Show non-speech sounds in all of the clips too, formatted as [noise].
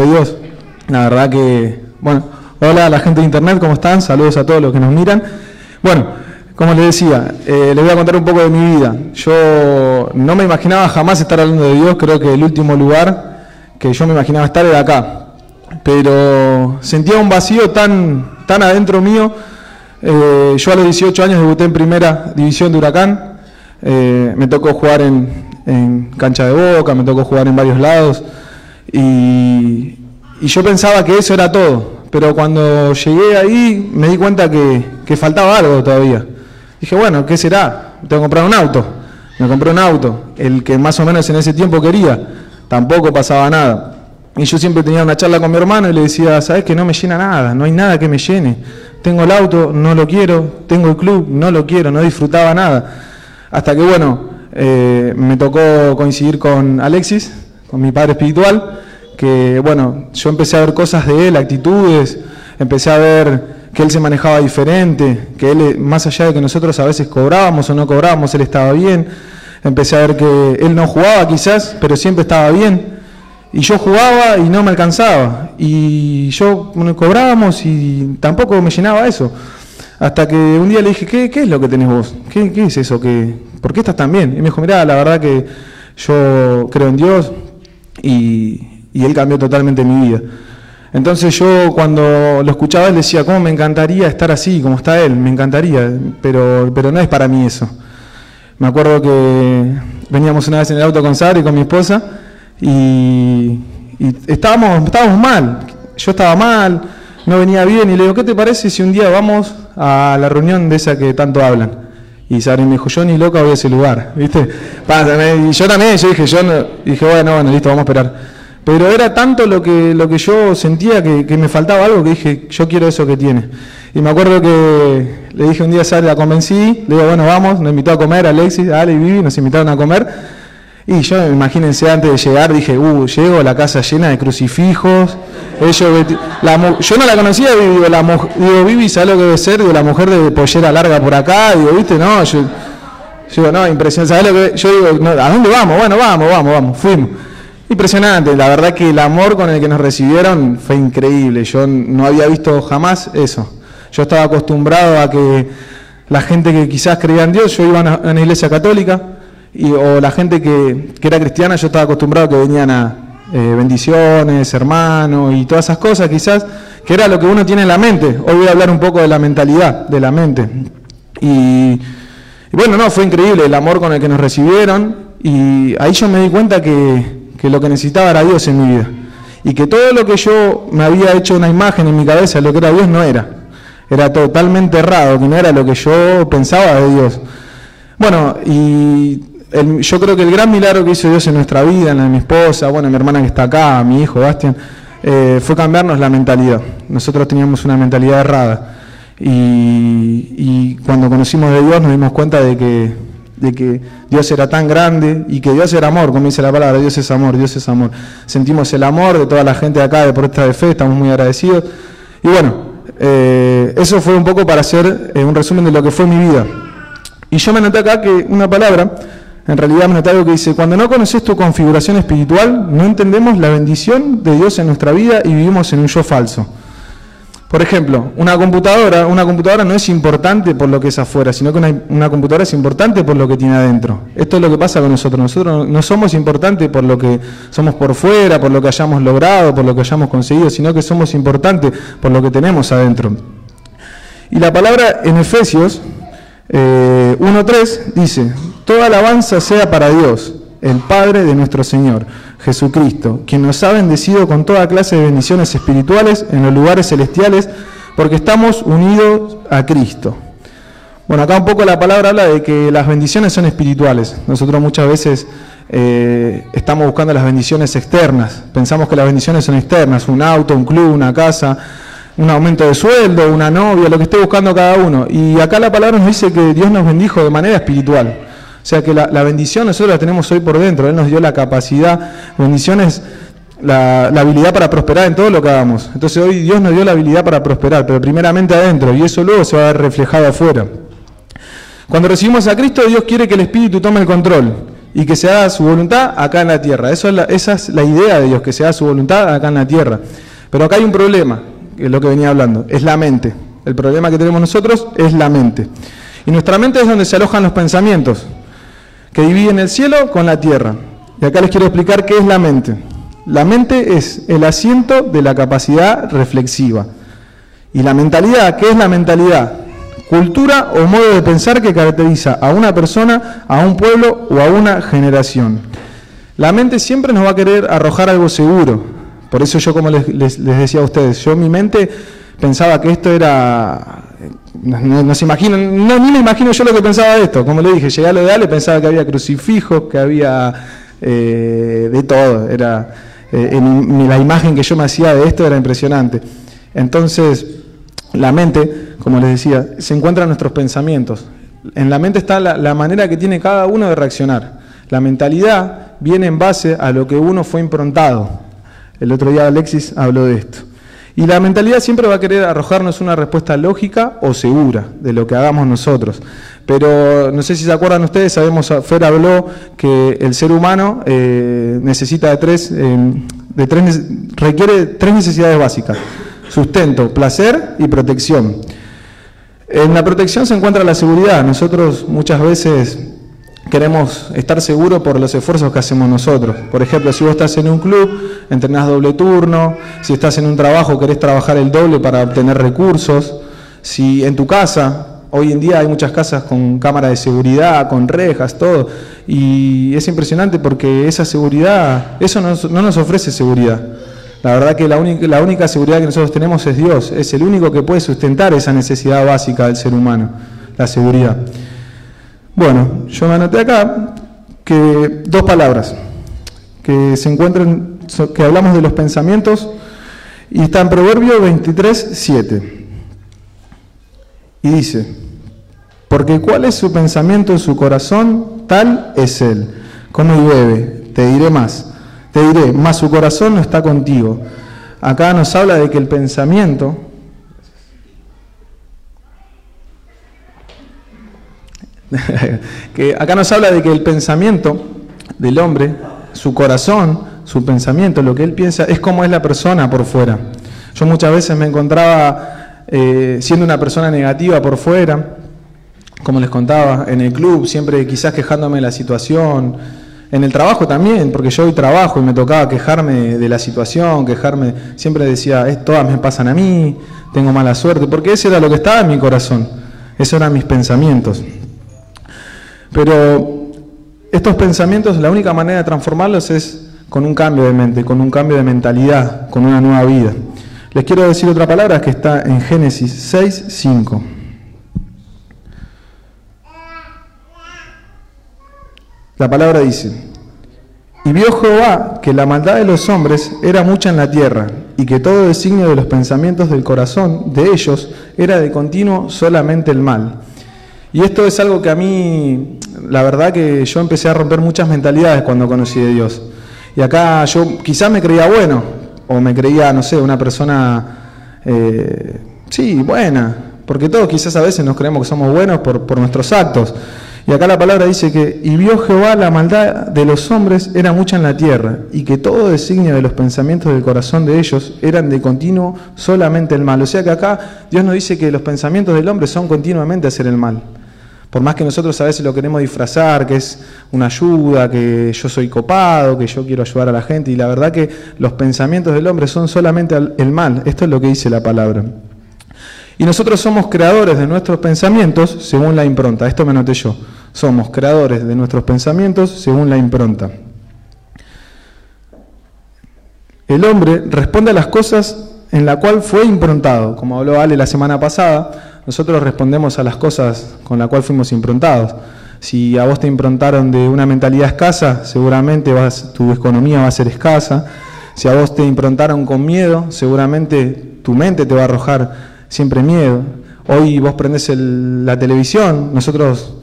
de Dios. La verdad que, bueno, hola a la gente de internet, ¿cómo están? Saludos a todos los que nos miran. Bueno, como les decía, eh, les voy a contar un poco de mi vida. Yo no me imaginaba jamás estar hablando de Dios, creo que el último lugar que yo me imaginaba estar era acá. Pero sentía un vacío tan, tan adentro mío. Eh, yo a los 18 años debuté en primera división de Huracán. Eh, me tocó jugar en, en cancha de boca, me tocó jugar en varios lados. Y, yo pensaba que eso era todo, pero cuando llegué ahí me di cuenta que, faltaba algo todavía. Dije, bueno, ¿qué será? Tengo que comprar un auto. Me compré un auto, el que más o menos en ese tiempo quería. Tampoco pasaba nada. Y yo siempre tenía una charla con mi hermano y le decía, ¿sabes que no me llena nada? No hay nada que me llene. Tengo el auto, no lo quiero. Tengo el club, no lo quiero. No disfrutaba nada. Hasta que, bueno, eh, me tocó coincidir con Alexis, con mi padre espiritual, que bueno, yo empecé a ver cosas de él, actitudes, empecé a ver que él se manejaba diferente, que él, más allá de que nosotros a veces cobrábamos o no cobrábamos, él estaba bien. Empecé a ver que él no jugaba quizás, pero siempre estaba bien. Y yo jugaba y no me alcanzaba. Y yo cobrábamos y tampoco me llenaba eso. Hasta que un día le dije, ¿qué, qué es lo que tenés vos? ¿Qué, ¿Qué, es eso? que ¿Por qué estás tan bien? Y me dijo, mira, la verdad que yo creo en Dios y, Él cambió totalmente mi vida. Entonces yo cuando lo escuchaba, él decía, ¿cómo me encantaría estar así, como está Él? Me encantaría, pero, pero no es para mí eso. Me acuerdo que veníamos una vez en el auto con Sara y con mi esposa y, estábamos, estábamos mal. Yo estaba mal, no venía bien y le digo, ¿qué te parece si un día vamos a la reunión de esa que tanto hablan? Y Sari me dijo, yo ni loca voy a ese lugar, ¿viste? Y yo también, yo dije, yo dije, bueno, bueno, listo, vamos a esperar. Pero era tanto lo que, lo que yo sentía que, me faltaba algo que dije, yo quiero eso que tiene. Y me acuerdo que le dije un día a Sari, la convencí, le digo, bueno, vamos, nos invitó a comer, Alexis, Ale y Vivi, nos invitaron a comer. Y yo, imagínense, antes de llegar dije, uh, llego a la casa llena de crucifijos. Ellos, yo no la conocía, digo, la, digo, Vivi, ¿sabes lo que debe ser? Digo, la mujer de pollera larga por acá, digo, ¿viste? No, yo, digo, no, impresionante. ¿Sabes lo que? Yo digo, ¿a dónde vamos? Bueno, vamos, vamos, vamos, fuimos. Impresionante, la verdad que el amor con el que nos recibieron fue increíble. Yo no había visto jamás eso. Yo estaba acostumbrado a que la gente que quizás creía en Dios, yo iba a una iglesia católica, y, o la gente que, era cristiana, yo estaba acostumbrado a que venían a eh, bendiciones, hermanos y todas esas cosas, quizás, que era lo que uno tiene en la mente. Hoy voy a hablar un poco de la mentalidad, de la mente. Y, bueno, no, fue increíble el amor con el que nos recibieron y ahí yo me di cuenta que, que lo que necesitaba era Dios en mi vida. Y que todo lo que yo me había hecho una imagen en mi cabeza de lo que era Dios no era. Era totalmente errado, que no era lo que yo pensaba de Dios. Bueno, y yo creo que el gran milagro que hizo Dios en nuestra vida, en la de mi esposa, bueno, mi hermana que está acá, mi hijo Bastian, eh, fue cambiarnos la mentalidad. Nosotros teníamos una mentalidad errada. Y, cuando conocimos de Dios nos dimos cuenta de que, Dios era tan grande y que Dios era amor, como dice la palabra, Dios es amor, Dios es amor. Sentimos el amor de toda la gente de acá de Protesta de Fe, estamos muy agradecidos. Y bueno, eh, eso fue un poco para hacer eh, un resumen de lo que fue mi vida. Y yo me noté acá que una palabra en realidad me noté algo que dice, cuando no conoces tu configuración espiritual, no entendemos la bendición de Dios en nuestra vida y vivimos en un yo falso. Por ejemplo, una computadora, una computadora no es importante por lo que es afuera, sino que una, computadora es importante por lo que tiene adentro. Esto es lo que pasa con nosotros. Nosotros no somos importantes por lo que somos por fuera, por lo que hayamos logrado, por lo que hayamos conseguido, sino que somos importantes por lo que tenemos adentro. Y la palabra en Efesios 1.3 eh, dice, toda alabanza sea para Dios, el Padre de nuestro Señor, Jesucristo, quien nos ha bendecido con toda clase de bendiciones espirituales en los lugares celestiales, porque estamos unidos a Cristo. Bueno, acá un poco la palabra habla de que las bendiciones son espirituales. Nosotros muchas veces eh, estamos buscando las bendiciones externas. Pensamos que las bendiciones son externas, un auto, un club, una casa, un aumento de sueldo, una novia, lo que esté buscando cada uno. Y acá la palabra nos dice que Dios nos bendijo de manera espiritual. O sea que la, bendición nosotros la tenemos hoy por dentro. Él nos dio la capacidad, bendición es la, habilidad para prosperar en todo lo que hagamos. Entonces hoy Dios nos dio la habilidad para prosperar, pero primeramente adentro, y eso luego se va a ver reflejado afuera. Cuando recibimos a Cristo, Dios quiere que el Espíritu tome el control y que se haga su voluntad acá en la tierra. Esa es la idea de Dios, que se haga su voluntad acá en la tierra. Pero acá hay un problema, que es lo que venía hablando, es la mente. El problema que tenemos nosotros es la mente. Y nuestra mente es donde se alojan los pensamientos, que dividen el cielo con la tierra. Y acá les quiero explicar qué es la mente. La mente es el asiento de la capacidad reflexiva. Y la mentalidad, ¿qué es la mentalidad? Cultura o modo de pensar que caracteriza a una persona, a un pueblo o a una generación. La mente siempre nos va a querer arrojar algo seguro. Por eso yo, como les, decía a ustedes, yo mi mente pensaba que esto era... No, se imaginan, no, ni me imagino yo lo que pensaba de esto. Como le dije, llegué a lo ideal y pensaba que había crucifijos, que había eh, de todo. Era, eh, la imagen que yo me hacía de esto era impresionante. Entonces, la mente, como les decía, se encuentra en nuestros pensamientos. En la mente está la, manera que tiene cada uno de reaccionar. La mentalidad viene en base a lo que uno fue improntado. El otro día Alexis habló de esto. Y la mentalidad siempre va a querer arrojarnos una respuesta lógica o segura de lo que hagamos nosotros. Pero no sé si se acuerdan ustedes, sabemos, Fer habló que el ser humano eh, necesita de tres, eh, de tres, requiere tres necesidades básicas sustento, placer y protección. En la protección se encuentra la seguridad. Nosotros muchas veces queremos estar seguros por los esfuerzos que hacemos nosotros. Por ejemplo, si vos estás en un club, entrenás doble turno, si estás en un trabajo, querés trabajar el doble para obtener recursos, si en tu casa, hoy en día hay muchas casas con cámara de seguridad, con rejas, todo, y es impresionante porque esa seguridad, eso no nos ofrece seguridad. La verdad que la única, la única seguridad que nosotros tenemos es Dios, es el único que puede sustentar esa necesidad básica del ser humano, la seguridad. Bueno, yo me anoté acá que dos palabras que se encuentran, que hablamos de los pensamientos, y está en Proverbio 23, 7. Y dice, porque cuál es su pensamiento en su corazón, tal es él. Como llueve, te diré más te diré, más su corazón no está contigo. Acá nos habla de que el pensamiento, [laughs] que acá nos habla de que el pensamiento del hombre, su corazón, su pensamiento, lo que él piensa, es como es la persona por fuera. Yo muchas veces me encontraba eh, siendo una persona negativa por fuera, como les contaba, en el club, siempre quizás quejándome de la situación, en el trabajo también, porque yo hoy trabajo y me tocaba quejarme de la situación, quejarme, siempre decía, es, todas me pasan a mí, tengo mala suerte, porque ese era lo que estaba en mi corazón, esos eran mis pensamientos. Pero estos pensamientos, la única manera de transformarlos es con un cambio de mente, con un cambio de mentalidad, con una nueva vida. Les quiero decir otra palabra que está en Génesis 6, 5. La palabra dice, y vio Jehová que la maldad de los hombres era mucha en la tierra, y que todo designio de los pensamientos del corazón de ellos era de continuo solamente el mal. Y esto es algo que a mí, la verdad que yo empecé a romper muchas mentalidades cuando conocí a Dios. Y acá yo quizás me creía bueno, o me creía, no sé, una persona, eh, sí, buena, porque todos quizás a veces nos creemos que somos buenos por, por nuestros actos. Y acá la palabra dice que, y vio Jehová la maldad de los hombres era mucha en la tierra, y que todo designio de los pensamientos del corazón de ellos eran de continuo solamente el mal. O sea que acá Dios nos dice que los pensamientos del hombre son continuamente hacer el mal. Por más que nosotros a veces lo queremos disfrazar, que es una ayuda, que yo soy copado, que yo quiero ayudar a la gente, y la verdad que los pensamientos del hombre son solamente el mal. Esto es lo que dice la palabra. Y nosotros somos creadores de nuestros pensamientos según la impronta. Esto me anoté yo. Somos creadores de nuestros pensamientos según la impronta. El hombre responde a las cosas en la cual fue improntado. Como habló Ale la semana pasada, nosotros respondemos a las cosas con la cual fuimos improntados. Si a vos te improntaron de una mentalidad escasa, seguramente vas, tu economía va a ser escasa. Si a vos te improntaron con miedo, seguramente tu mente te va a arrojar siempre miedo. Hoy vos prendés la televisión, nosotros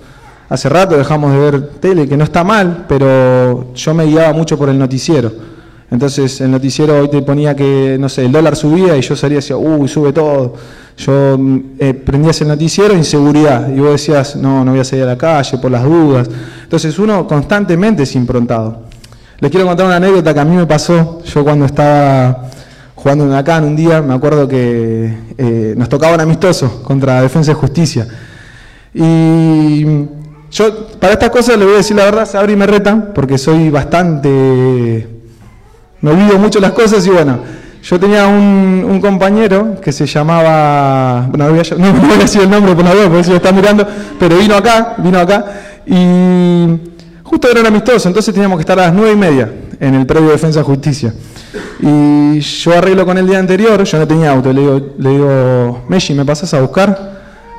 hace rato dejamos de ver tele, que no está mal, pero yo me guiaba mucho por el noticiero. Entonces el noticiero hoy te ponía que, no sé, el dólar subía y yo salía y decía, uy, sube todo. Yo eh, prendías el noticiero, inseguridad, y vos decías, no, no voy a salir a la calle por las dudas. Entonces uno constantemente es improntado. Les quiero contar una anécdota que a mí me pasó. Yo cuando estaba jugando en acá un día, me acuerdo que eh, nos tocaba un amistoso contra Defensa y Justicia. Y yo, para estas cosas, le voy a decir la verdad, Sabri me reta, porque soy bastante. Me olvido mucho las cosas y bueno, yo tenía un, compañero que se llamaba. Bueno, no [laughs] no, voy a decir el nombre por la duda, porque si lo está mirando, pero vino acá, vino acá y justo era un amistoso, entonces teníamos que estar a las nueve y media en el previo de Defensa Justicia. Y yo arreglo con el día anterior, yo no tenía auto, le digo, le digo Messi, ¿me pasas a buscar?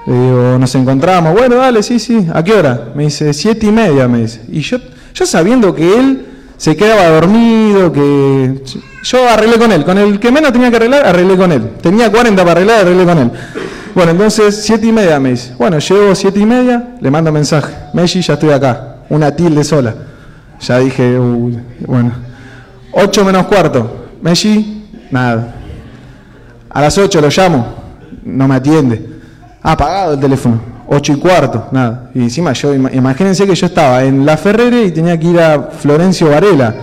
Le digo, nos encontramos, bueno, dale, sí, sí, ¿a qué hora? Me dice, siete y media, me dice. Y yo, yo sabiendo que él se quedaba dormido, que yo arreglé con él, con el que menos tenía que arreglar, arreglé con él. Tenía 40 para arreglar, arreglé con él. Bueno, entonces, siete y media me dice. Bueno, llego siete y media, le mando mensaje. Messi, ya estoy acá. Una tilde sola. Ya dije, bueno. Ocho menos cuarto. Messi, nada. A las 8 lo llamo, no me atiende. Ha apagado el teléfono. 8 y cuarto, nada. Y encima yo, imagínense que yo estaba en La Ferrere y tenía que ir a Florencio Varela.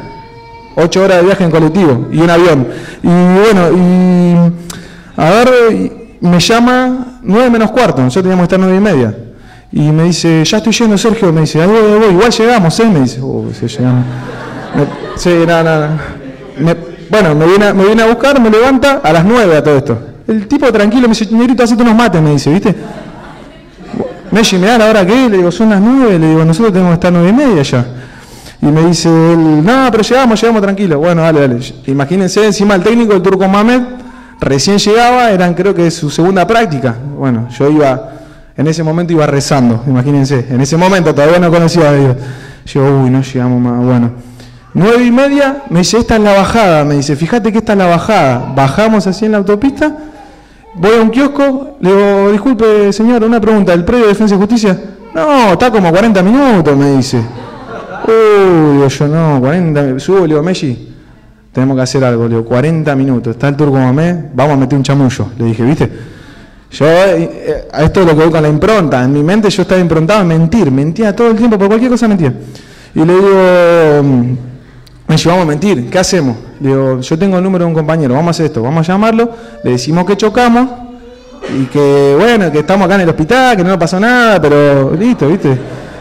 8 horas de viaje en colectivo y un avión. Y bueno, y a ver, me llama 9 menos cuarto, nosotros teníamos que estar 9 y media. Y me dice, ya estoy yendo, Sergio. Me dice, ahí voy, voy. igual llegamos, ¿eh? Me dice, oh, sí, llegamos. sí, nada, nada. Bueno, me viene, me viene a buscar, me levanta a las 9 a todo esto. El tipo tranquilo me dice, señorito, hacete unos mates, me dice, ¿viste? Messi, ¿me da la hora que? Le digo, son las 9, le digo, nosotros tenemos que estar 9 y media ya. Y me dice él, no, pero llegamos, llegamos tranquilo. Bueno, dale, dale. Imagínense, encima el técnico, el turco Mamed, recién llegaba, eran creo que su segunda práctica. Bueno, yo iba, en ese momento iba rezando, imagínense. En ese momento todavía no conocía a Dios. Yo, uy, no llegamos más. Bueno, Nueve y media, me dice, esta es la bajada, me dice, fíjate que esta es la bajada. Bajamos así en la autopista, voy a un kiosco, le digo, disculpe señor, una pregunta, ¿el predio de Defensa y Justicia? No, está como 40 minutos, me dice. Uy, digo yo, no, 40, subo, le digo, Messi, tenemos que hacer algo, le digo, 40 minutos, está el turco Mamé, vamos a meter un chamullo, le dije, ¿viste? Yo eh, a esto es lo que voy con la impronta, en mi mente yo estaba improntado a mentir, mentía todo el tiempo, por cualquier cosa mentía. Y le digo, me vamos a mentir, ¿qué hacemos? Le digo, yo tengo el número de un compañero, vamos a hacer esto, vamos a llamarlo, le decimos que chocamos y que, bueno, que estamos acá en el hospital, que no nos pasó nada, pero listo, ¿viste?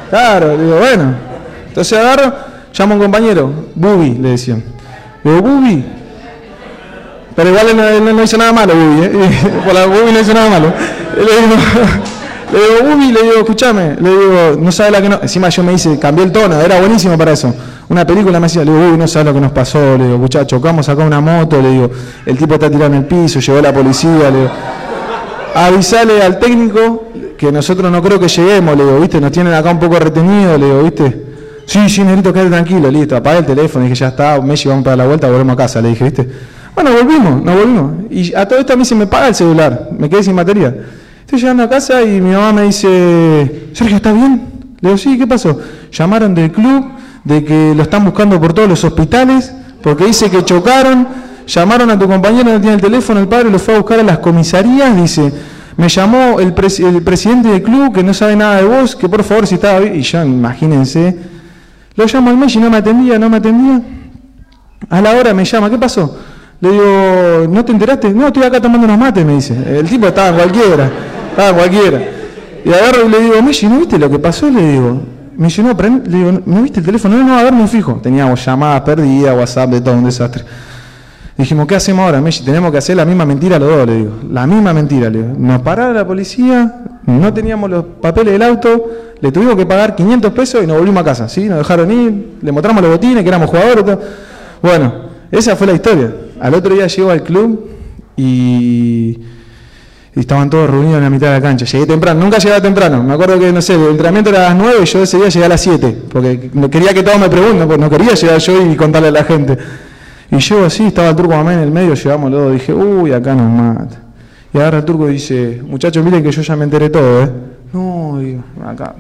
Claro, le digo, bueno. Entonces agarro, llamo a un compañero, Bubi, le decían. Le digo, Bubi. Pero igual no, no, hizo nada malo, Bubi, ¿eh? [laughs] Por la Bubi no hizo nada malo. Le digo, Bubi, le digo, escúchame, le digo, no sabe la que no. Encima yo me dice, cambié el tono, era buenísimo para eso una película me decía, le digo, uy, no sabes lo que nos pasó, le digo, muchachos, chocamos acá una moto, le digo, el tipo está tirado en el piso, llegó la policía, le digo, avisale al técnico que nosotros no creo que lleguemos, le digo, viste, nos tienen acá un poco retenido, le digo, viste. Sí, sí, necesito quedar tranquilo, listo, apagué el teléfono, dije, ya está, Messi, vamos para la vuelta, volvemos a casa, le dije, viste. Bueno, volvimos, nos volvimos. Y a todo esto a mí se me paga el celular, me quedé sin batería. Estoy llegando a casa y mi mamá me dice, Sergio, ¿está bien? Le digo, sí, ¿qué pasó? Llamaron del club, de que lo están buscando por todos los hospitales, porque dice que chocaron, llamaron a tu compañero, no tiene el teléfono, el padre lo fue a buscar a las comisarías, dice, me llamó el, presidente del club que no sabe nada de vos, que por favor si estaba bien, y yo imagínense, lo llamo al mes y no me atendía, no me atendía, a la hora me llama, ¿qué pasó? Le digo, ¿no te enteraste? No, estoy acá tomando unos mates, me dice. El tipo estaba en cualquiera, en cualquiera. Y agarro y le digo, Messi, ¿no viste lo que pasó? Le digo, me dice, no, le digo, ¿no viste el teléfono? No, no, a ver, me fijo. Teníamos llamadas perdidas, WhatsApp, de todo, un desastre. Dijimos, ¿qué hacemos ahora, Messi? Tenemos que hacer la misma mentira los dos, le digo. La misma mentira, le digo. Nos pararon la policía, no teníamos los papeles del auto, le tuvimos que pagar 500 pesos y nos volvimos a casa, ¿sí? Nos dejaron ir, le mostramos los botines, que éramos jugadores. Todo. Bueno, esa fue la historia. Al otro día llegó al club y y estaban todos reunidos en la mitad de la cancha. Llegué temprano, nunca llegaba temprano. Me acuerdo que, no sé, el entrenamiento era a las 9 y yo ese día llegué a las 7, porque quería que todos me pregunten, porque no quería llegar yo y contarle a la gente. Y yo así, estaba el turco mamá en el medio, llegamos dos, dije, uy, acá nos mata. Y agarra el turco dice, muchachos, miren que yo ya me enteré todo, ¿eh? No, digo, acá.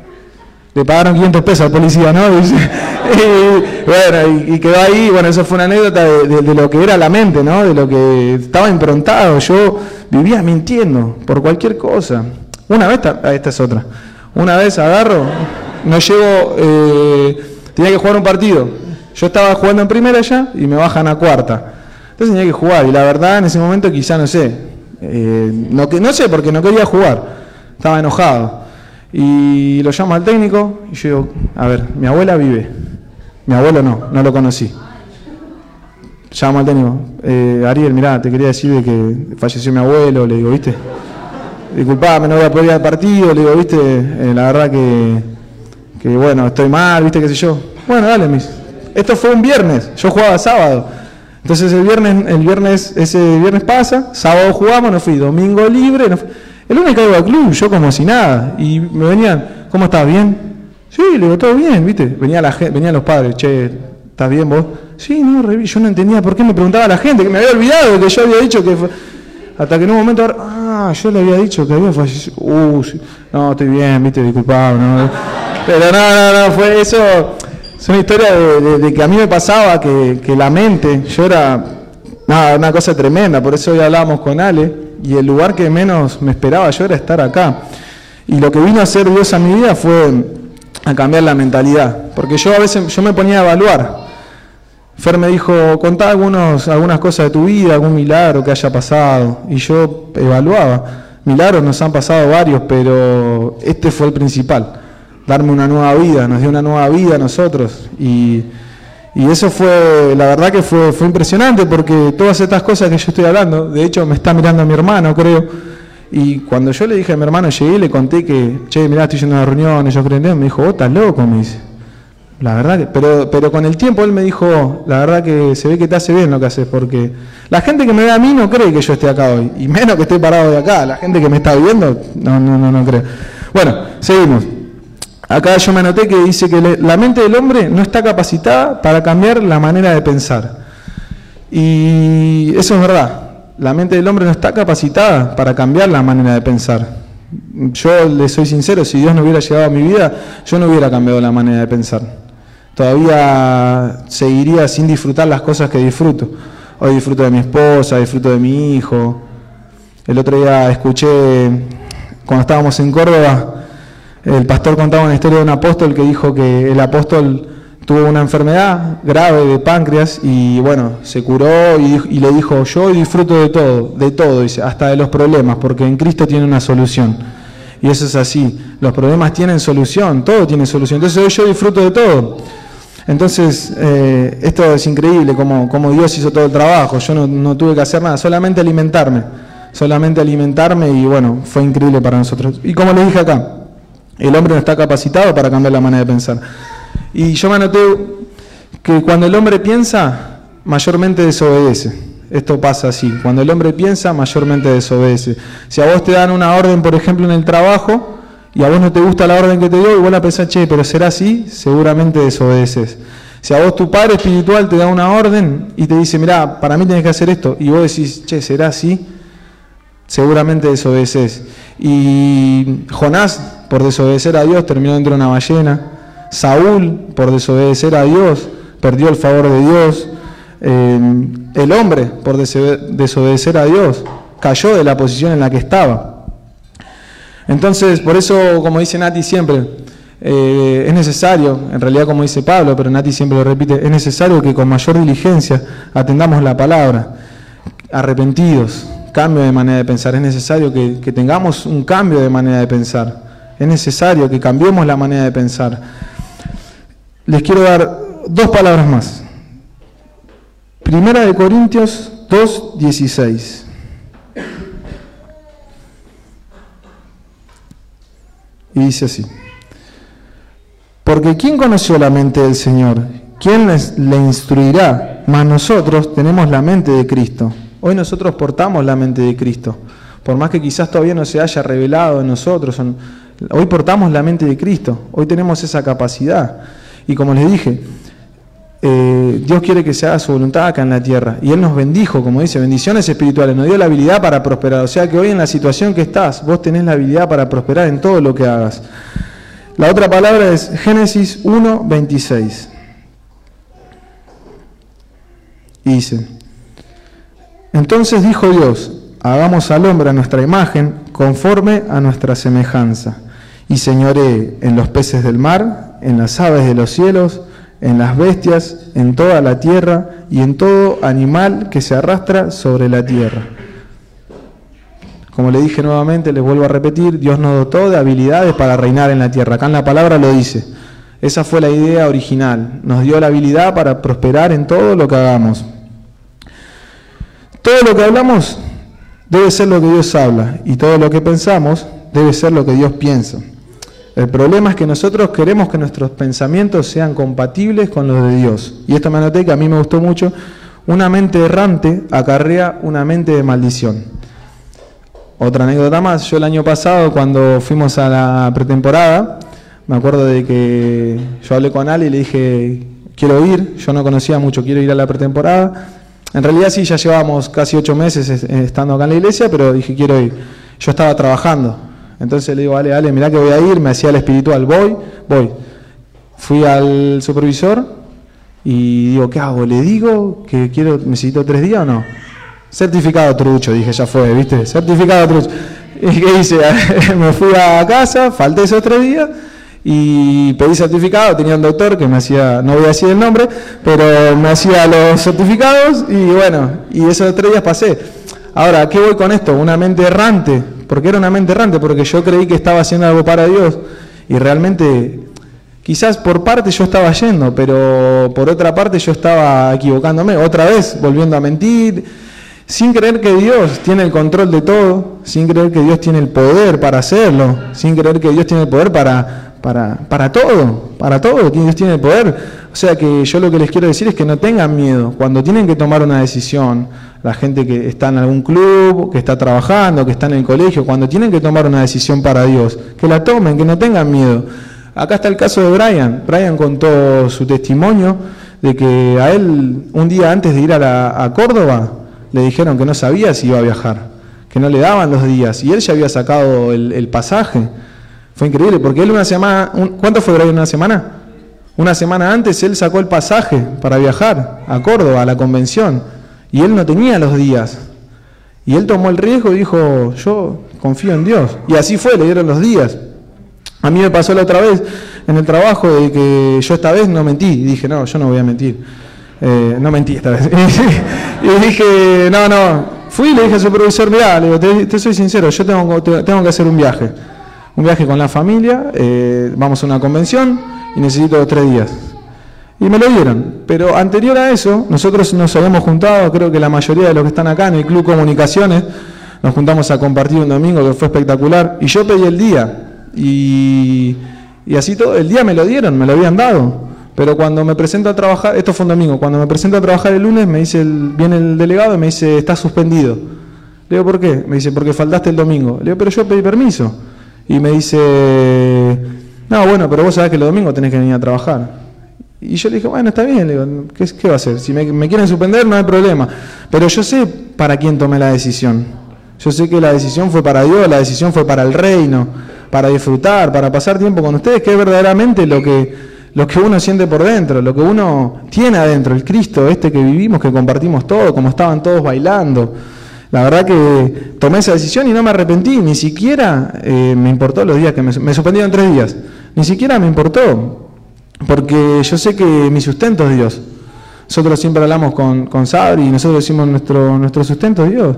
Le pagaron 500 pesos al policía, ¿no? [laughs] y, bueno, y, quedó ahí, bueno, eso fue una anécdota de, lo que era la mente, ¿no? De lo que estaba improntado. Yo vivía mintiendo por cualquier cosa. Una vez, esta es otra. Una vez agarro, no llego, eh, tenía que jugar un partido. Yo estaba jugando en primera ya y me bajan a cuarta. Entonces tenía que jugar y la verdad en ese momento quizá no sé, eh, no, no sé porque no quería jugar, estaba enojado. Y lo llamo al técnico y yo digo, a ver, mi abuela vive, mi abuelo no, no lo conocí. Llamo al técnico, eh, Ariel, mirá, te quería decir de que falleció mi abuelo, le digo, ¿viste? Disculpame, no voy a poder ir al partido, le digo, ¿viste? Eh, la verdad que, que, bueno, estoy mal, ¿viste? ¿Qué sé yo? Bueno, dale, mis. Esto fue un viernes, yo jugaba sábado. Entonces el viernes, el viernes, ese viernes pasa, sábado jugamos, no fui, domingo libre, no fui. El lunes caigo al club, yo como si nada, y me venían, ¿cómo estás? ¿Bien? Sí, le digo, todo bien, ¿viste? Venía la, venían los padres, che, ¿estás bien vos? Sí, no, yo no entendía por qué me preguntaba la gente, que me había olvidado que yo había dicho que... Hasta que en un momento, ah, yo le había dicho que había fallecido. Uh, no, estoy bien, viste, disculpado. No. Pero no, no, no, fue eso. Es una historia de, que a mí me pasaba que, que, la mente, yo era nada, una cosa tremenda, por eso hoy hablábamos con Ale, y el lugar que menos me esperaba yo era estar acá. Y lo que vino a hacer Dios a mi vida fue a cambiar la mentalidad, porque yo a veces yo me ponía a evaluar Fer me dijo, contá algunos, algunas cosas de tu vida, algún milagro que haya pasado. Y yo evaluaba. Milagros nos han pasado varios, pero este fue el principal. Darme una nueva vida, nos dio una nueva vida a nosotros. Y, eso fue, la verdad que fue, fue impresionante porque todas estas cosas que yo estoy hablando, de hecho me está mirando mi hermano, creo. Y cuando yo le dije a mi hermano, llegué y le conté que, che, mirá, estoy yendo a una reunión, ellos creen, me dijo, vos estás loco, me dice. La verdad que, pero, pero con el tiempo él me dijo, la verdad que se ve que te hace bien lo que haces, porque la gente que me ve a mí no cree que yo esté acá hoy, y menos que esté parado de acá, la gente que me está viendo, no, no, no, no cree. Bueno, seguimos. Acá yo me anoté que dice que la mente del hombre no está capacitada para cambiar la manera de pensar. Y eso es verdad. La mente del hombre no está capacitada para cambiar la manera de pensar. Yo le soy sincero, si Dios no hubiera llegado a mi vida, yo no hubiera cambiado la manera de pensar todavía seguiría sin disfrutar las cosas que disfruto. Hoy disfruto de mi esposa, disfruto de mi hijo. El otro día escuché, cuando estábamos en Córdoba, el pastor contaba una historia de un apóstol que dijo que el apóstol tuvo una enfermedad grave de páncreas y bueno, se curó y, le dijo, yo disfruto de todo, de todo, dice, hasta de los problemas, porque en Cristo tiene una solución. Y eso es así, los problemas tienen solución, todo tiene solución. Entonces yo disfruto de todo. Entonces, eh, esto es increíble, como, como, Dios hizo todo el trabajo. Yo no, tuve que hacer nada, solamente alimentarme. Solamente alimentarme y bueno, fue increíble para nosotros. Y como les dije acá, el hombre no está capacitado para cambiar la manera de pensar. Y yo me anoté que cuando el hombre piensa, mayormente desobedece. Esto pasa así. Cuando el hombre piensa, mayormente desobedece. Si a vos te dan una orden, por ejemplo, en el trabajo, y a vos no te gusta la orden que te dio y vos la pensás, che, pero será así, seguramente desobedeces. Si a vos tu padre espiritual te da una orden y te dice, mira, para mí tienes que hacer esto, y vos decís, che, será así, seguramente desobedeces. Y Jonás, por desobedecer a Dios, terminó dentro de una ballena. Saúl, por desobedecer a Dios, perdió el favor de Dios. Eh, el hombre, por desobedecer a Dios, cayó de la posición en la que estaba. Entonces, por eso, como dice Nati siempre, eh, es necesario, en realidad como dice Pablo, pero Nati siempre lo repite, es necesario que con mayor diligencia atendamos la palabra, arrepentidos, cambio de manera de pensar, es necesario que, tengamos un cambio de manera de pensar, es necesario que cambiemos la manera de pensar. Les quiero dar dos palabras más. Primera de Corintios 2, 16. Y dice así, porque ¿quién conoció la mente del Señor? ¿Quién les, le instruirá? Mas nosotros tenemos la mente de Cristo. Hoy nosotros portamos la mente de Cristo. Por más que quizás todavía no se haya revelado en nosotros, hoy portamos la mente de Cristo. Hoy tenemos esa capacidad. Y como les dije, eh, Dios quiere que se haga su voluntad acá en la tierra. Y Él nos bendijo, como dice, bendiciones espirituales, nos dio la habilidad para prosperar. O sea que hoy en la situación que estás, vos tenés la habilidad para prosperar en todo lo que hagas. La otra palabra es Génesis 1, 26. Y dice, entonces dijo Dios, hagamos al hombre a nuestra imagen, conforme a nuestra semejanza y señoré en los peces del mar, en las aves de los cielos, en las bestias, en toda la tierra y en todo animal que se arrastra sobre la tierra. Como le dije nuevamente, les vuelvo a repetir, Dios nos dotó de habilidades para reinar en la tierra. Acá en la palabra lo dice. Esa fue la idea original. Nos dio la habilidad para prosperar en todo lo que hagamos. Todo lo que hablamos debe ser lo que Dios habla y todo lo que pensamos debe ser lo que Dios piensa. El problema es que nosotros queremos que nuestros pensamientos sean compatibles con los de Dios. Y esto me anoté que a mí me gustó mucho. Una mente errante acarrea una mente de maldición. Otra anécdota más, yo el año pasado cuando fuimos a la pretemporada, me acuerdo de que yo hablé con Ali y le dije, quiero ir, yo no conocía mucho, quiero ir a la pretemporada. En realidad sí, ya llevábamos casi ocho meses estando acá en la iglesia, pero dije, quiero ir. Yo estaba trabajando, entonces le digo, Ale, Ale, mirá que voy a ir, me hacía el espiritual, voy, voy. Fui al supervisor y digo, ¿qué hago? ¿Le digo que quiero, necesito tres días o no? Certificado trucho, dije, ya fue, ¿viste? Certificado trucho. ¿Y qué hice? [laughs] me fui a casa, falté esos tres días y pedí certificado, tenía un doctor que me hacía, no voy a decir el nombre, pero me hacía los certificados y bueno, y esos tres días pasé. Ahora, ¿qué voy con esto? Una mente errante, porque era una mente errante, porque yo creí que estaba haciendo algo para Dios y realmente quizás por parte yo estaba yendo, pero por otra parte yo estaba equivocándome, otra vez volviendo a mentir, sin creer que Dios tiene el control de todo, sin creer que Dios tiene el poder para hacerlo, sin creer que Dios tiene el poder para, para, para todo, para todo, Dios tiene el poder. O sea que yo lo que les quiero decir es que no tengan miedo cuando tienen que tomar una decisión, la gente que está en algún club, que está trabajando, que está en el colegio, cuando tienen que tomar una decisión para Dios, que la tomen, que no tengan miedo. Acá está el caso de Brian. Brian contó su testimonio de que a él un día antes de ir a, a Córdoba le dijeron que no sabía si iba a viajar, que no le daban los días y él ya había sacado el, pasaje. Fue increíble porque él una semana, ¿cuánto fue Brian una semana? Una semana antes él sacó el pasaje para viajar a Córdoba, a la convención. Y él no tenía los días. Y él tomó el riesgo y dijo, yo confío en Dios. Y así fue, le dieron los días. A mí me pasó la otra vez en el trabajo de que yo esta vez no mentí. Y dije, no, yo no voy a mentir. Eh, no mentí esta vez. [laughs] y dije, no, no. Fui y le dije al supervisor, mira, te, soy sincero, yo tengo, tengo que hacer un viaje. Un viaje con la familia, eh, vamos a una convención y necesito tres días. Y me lo dieron. Pero anterior a eso, nosotros nos habíamos juntado, creo que la mayoría de los que están acá en el Club Comunicaciones, nos juntamos a compartir un domingo que fue espectacular. Y yo pedí el día. Y, y así todo, el día me lo dieron, me lo habían dado. Pero cuando me presento a trabajar, esto fue un domingo, cuando me presento a trabajar el lunes, me dice el, viene el delegado y me dice, está suspendido. Le digo, ¿por qué? Me dice, porque faltaste el domingo. Le digo, pero yo pedí permiso. Y me dice, no, bueno, pero vos sabés que el domingo tenés que venir a trabajar. Y yo le dije, bueno, está bien, le digo, ¿qué, ¿qué, va a hacer? Si me, quieren suspender, no hay problema. Pero yo sé para quién tomé la decisión. Yo sé que la decisión fue para Dios, la decisión fue para el reino, para disfrutar, para pasar tiempo con ustedes, que es verdaderamente lo que, lo que uno siente por dentro, lo que uno tiene adentro, el Cristo este que vivimos, que compartimos todo, como estaban todos bailando. La verdad que tomé esa decisión y no me arrepentí, ni siquiera eh, me importó los días que me, me suspendieron tres días, ni siquiera me importó, porque yo sé que mi sustento es Dios. Nosotros siempre hablamos con, con Sabri y nosotros decimos nuestro, nuestro sustento es Dios.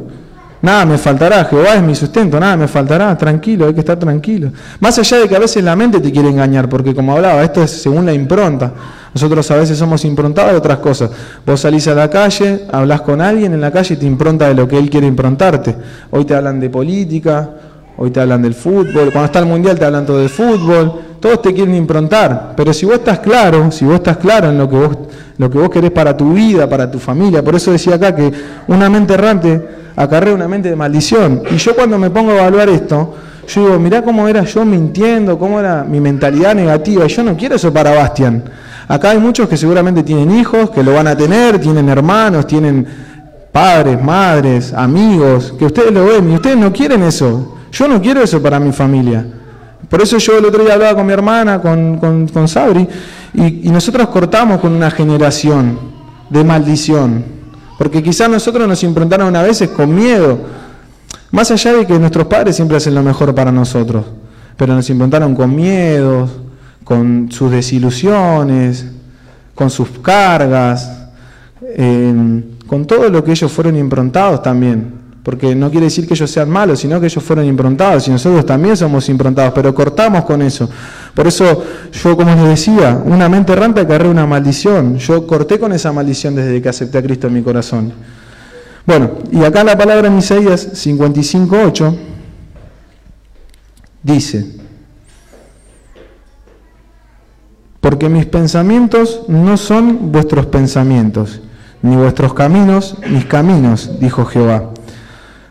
Nada me faltará, Jehová es mi sustento, nada me faltará, tranquilo, hay que estar tranquilo. Más allá de que a veces la mente te quiere engañar, porque como hablaba, esto es según la impronta. Nosotros a veces somos improntados de otras cosas. Vos salís a la calle, hablas con alguien en la calle y te impronta de lo que él quiere improntarte. Hoy te hablan de política, hoy te hablan del fútbol, cuando está el mundial te hablan todo de fútbol, todos te quieren improntar, pero si vos estás claro, si vos estás claro en lo que vos, lo que vos querés para tu vida, para tu familia, por eso decía acá que una mente errante acarrea una mente de maldición. Y yo cuando me pongo a evaluar esto, yo digo, mirá cómo era yo mintiendo, cómo era mi mentalidad negativa, y yo no quiero eso para Bastian. Acá hay muchos que seguramente tienen hijos, que lo van a tener, tienen hermanos, tienen padres, madres, amigos, que ustedes lo ven y ustedes no quieren eso. Yo no quiero eso para mi familia. Por eso yo el otro día hablaba con mi hermana, con, con, Sabri, y, y nosotros cortamos con una generación de maldición. Porque quizás nosotros nos improntaron a veces con miedo. Más allá de que nuestros padres siempre hacen lo mejor para nosotros. pero nos improntaron con miedos, con sus desilusiones, con sus cargas, con todo lo que ellos fueron improntados también. Porque no quiere decir que ellos sean malos, sino que ellos fueron improntados y nosotros también somos improntados, pero cortamos con eso. Por eso yo, como les decía, una mente errante acarrea una maldición. Yo corté con esa maldición desde que acepté a Cristo en mi corazón. Bueno, y acá la palabra en Isaías 55.8 dice, porque mis pensamientos no son vuestros pensamientos, ni vuestros caminos mis caminos, dijo Jehová.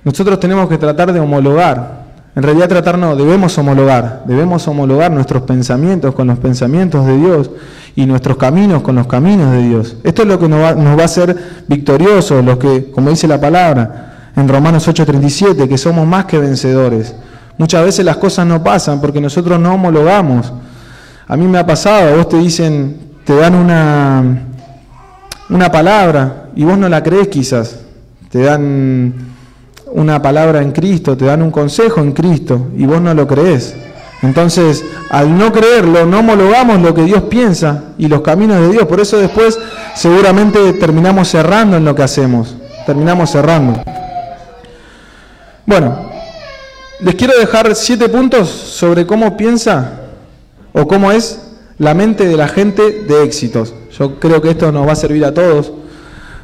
Nosotros tenemos que tratar de homologar, en realidad tratar no, debemos homologar, debemos homologar nuestros pensamientos con los pensamientos de Dios y nuestros caminos con los caminos de Dios. Esto es lo que nos va, nos va a hacer victoriosos, lo que, como dice la palabra en Romanos 8:37, que somos más que vencedores. Muchas veces las cosas no pasan porque nosotros no homologamos. A mí me ha pasado, vos te dicen, te dan una, una palabra y vos no la crees quizás. Te dan una palabra en Cristo, te dan un consejo en Cristo y vos no lo crees. Entonces, al no creerlo, no homologamos lo que Dios piensa y los caminos de Dios. Por eso después seguramente terminamos cerrando en lo que hacemos. Terminamos cerrando. Bueno, les quiero dejar siete puntos sobre cómo piensa o cómo es la mente de la gente de éxitos. Yo creo que esto nos va a servir a todos,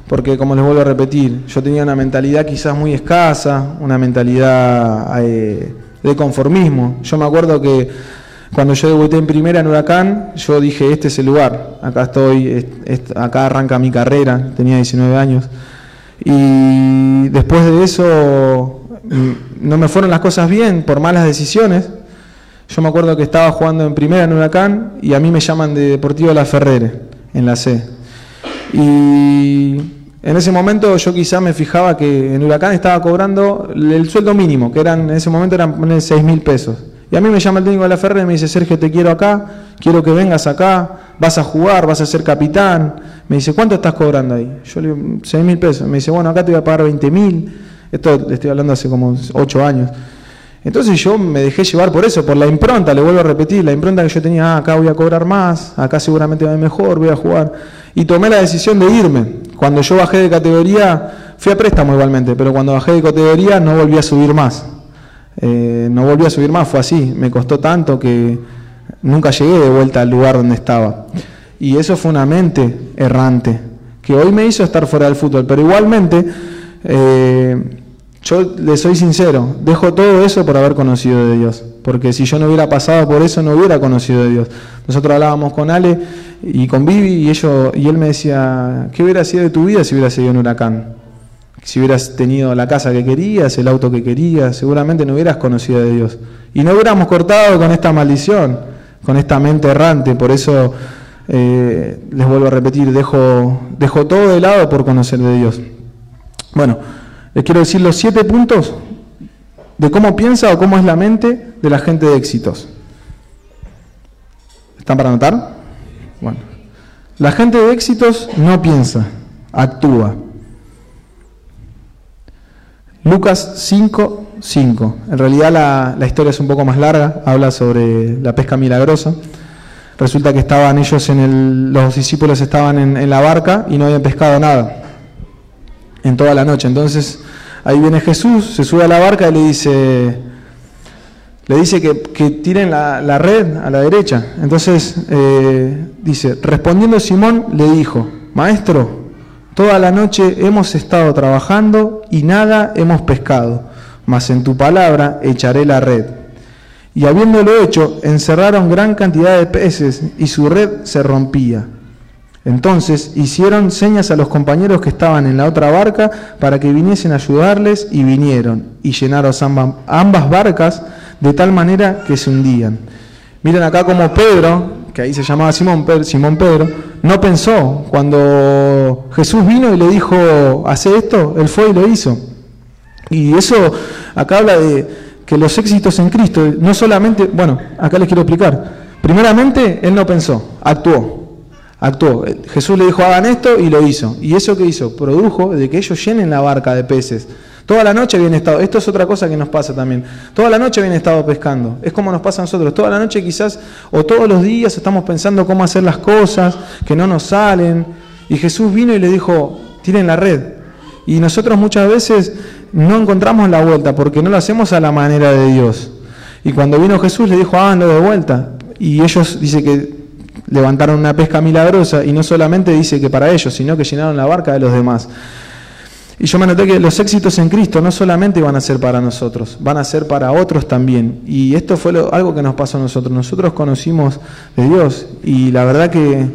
porque como les vuelvo a repetir, yo tenía una mentalidad quizás muy escasa, una mentalidad eh, de conformismo. Yo me acuerdo que cuando yo debuté en primera en Huracán, yo dije, este es el lugar, acá estoy, acá arranca mi carrera, tenía 19 años. Y después de eso mm, no me fueron las cosas bien por malas decisiones yo me acuerdo que estaba jugando en primera en Huracán y a mí me llaman de Deportivo La Ferrere, en la C. Y en ese momento yo quizá me fijaba que en Huracán estaba cobrando el sueldo mínimo, que eran en ese momento eran 6 mil pesos. Y a mí me llama el técnico de la Ferrere y me dice, Sergio, te quiero acá, quiero que vengas acá, vas a jugar, vas a ser capitán. Me dice, ¿cuánto estás cobrando ahí? Yo le digo, 6 mil pesos. Me dice, bueno, acá te voy a pagar 20 mil. Esto le estoy hablando hace como 8 años. Entonces yo me dejé llevar por eso, por la impronta, le vuelvo a repetir, la impronta que yo tenía, ah, acá voy a cobrar más, acá seguramente va mejor, voy a jugar. Y tomé la decisión de irme. Cuando yo bajé de categoría, fui a préstamo igualmente, pero cuando bajé de categoría no volví a subir más. Eh, no volví a subir más, fue así. Me costó tanto que nunca llegué de vuelta al lugar donde estaba. Y eso fue una mente errante, que hoy me hizo estar fuera del fútbol, pero igualmente... Eh, yo le soy sincero, dejo todo eso por haber conocido de Dios, porque si yo no hubiera pasado por eso no hubiera conocido de Dios. Nosotros hablábamos con Ale y con Vivi y, él me decía, ¿qué hubiera sido de tu vida si hubieras sido un huracán? Si hubieras tenido la casa que querías, el auto que querías, seguramente no hubieras conocido de Dios. Y no hubiéramos cortado con esta maldición, con esta mente errante, por eso eh, les vuelvo a repetir, dejo, dejo todo de lado por conocer de Dios. Bueno, les quiero decir los siete puntos de cómo piensa o cómo es la mente de la gente de éxitos. ¿Están para anotar? Bueno. La gente de éxitos no piensa, actúa. Lucas 5, 5. En realidad la, historia es un poco más larga, habla sobre la pesca milagrosa. Resulta que estaban ellos en el, los discípulos estaban en, en la barca y no habían pescado nada en toda la noche. Entonces ahí viene Jesús, se sube a la barca y le dice, le dice que, tiren la, red a la derecha. Entonces eh, dice, respondiendo Simón le dijo, Maestro, toda la noche hemos estado trabajando y nada hemos pescado, mas en tu palabra echaré la red. Y habiéndolo hecho, encerraron gran cantidad de peces y su red se rompía. Entonces hicieron señas a los compañeros que estaban en la otra barca para que viniesen a ayudarles y vinieron y llenaron ambas barcas de tal manera que se hundían. Miren acá como Pedro, que ahí se llamaba Simón, Simón Pedro, no pensó cuando Jesús vino y le dijo, hace esto, él fue y lo hizo. Y eso acá habla de que los éxitos en Cristo, no solamente, bueno, acá les quiero explicar, primeramente él no pensó, actuó. Actuó. Jesús le dijo, hagan esto y lo hizo. ¿Y eso que hizo? Produjo de que ellos llenen la barca de peces. Toda la noche habían estado, esto es otra cosa que nos pasa también, toda la noche habían estado pescando, es como nos pasa a nosotros, toda la noche quizás o todos los días estamos pensando cómo hacer las cosas, que no nos salen, y Jesús vino y le dijo, tiren la red. Y nosotros muchas veces no encontramos la vuelta porque no lo hacemos a la manera de Dios. Y cuando vino Jesús le dijo, háganlo de vuelta. Y ellos, dice que levantaron una pesca milagrosa y no solamente dice que para ellos, sino que llenaron la barca de los demás. Y yo me noté que los éxitos en Cristo no solamente van a ser para nosotros, van a ser para otros también. Y esto fue algo que nos pasó a nosotros. Nosotros conocimos de Dios y la verdad que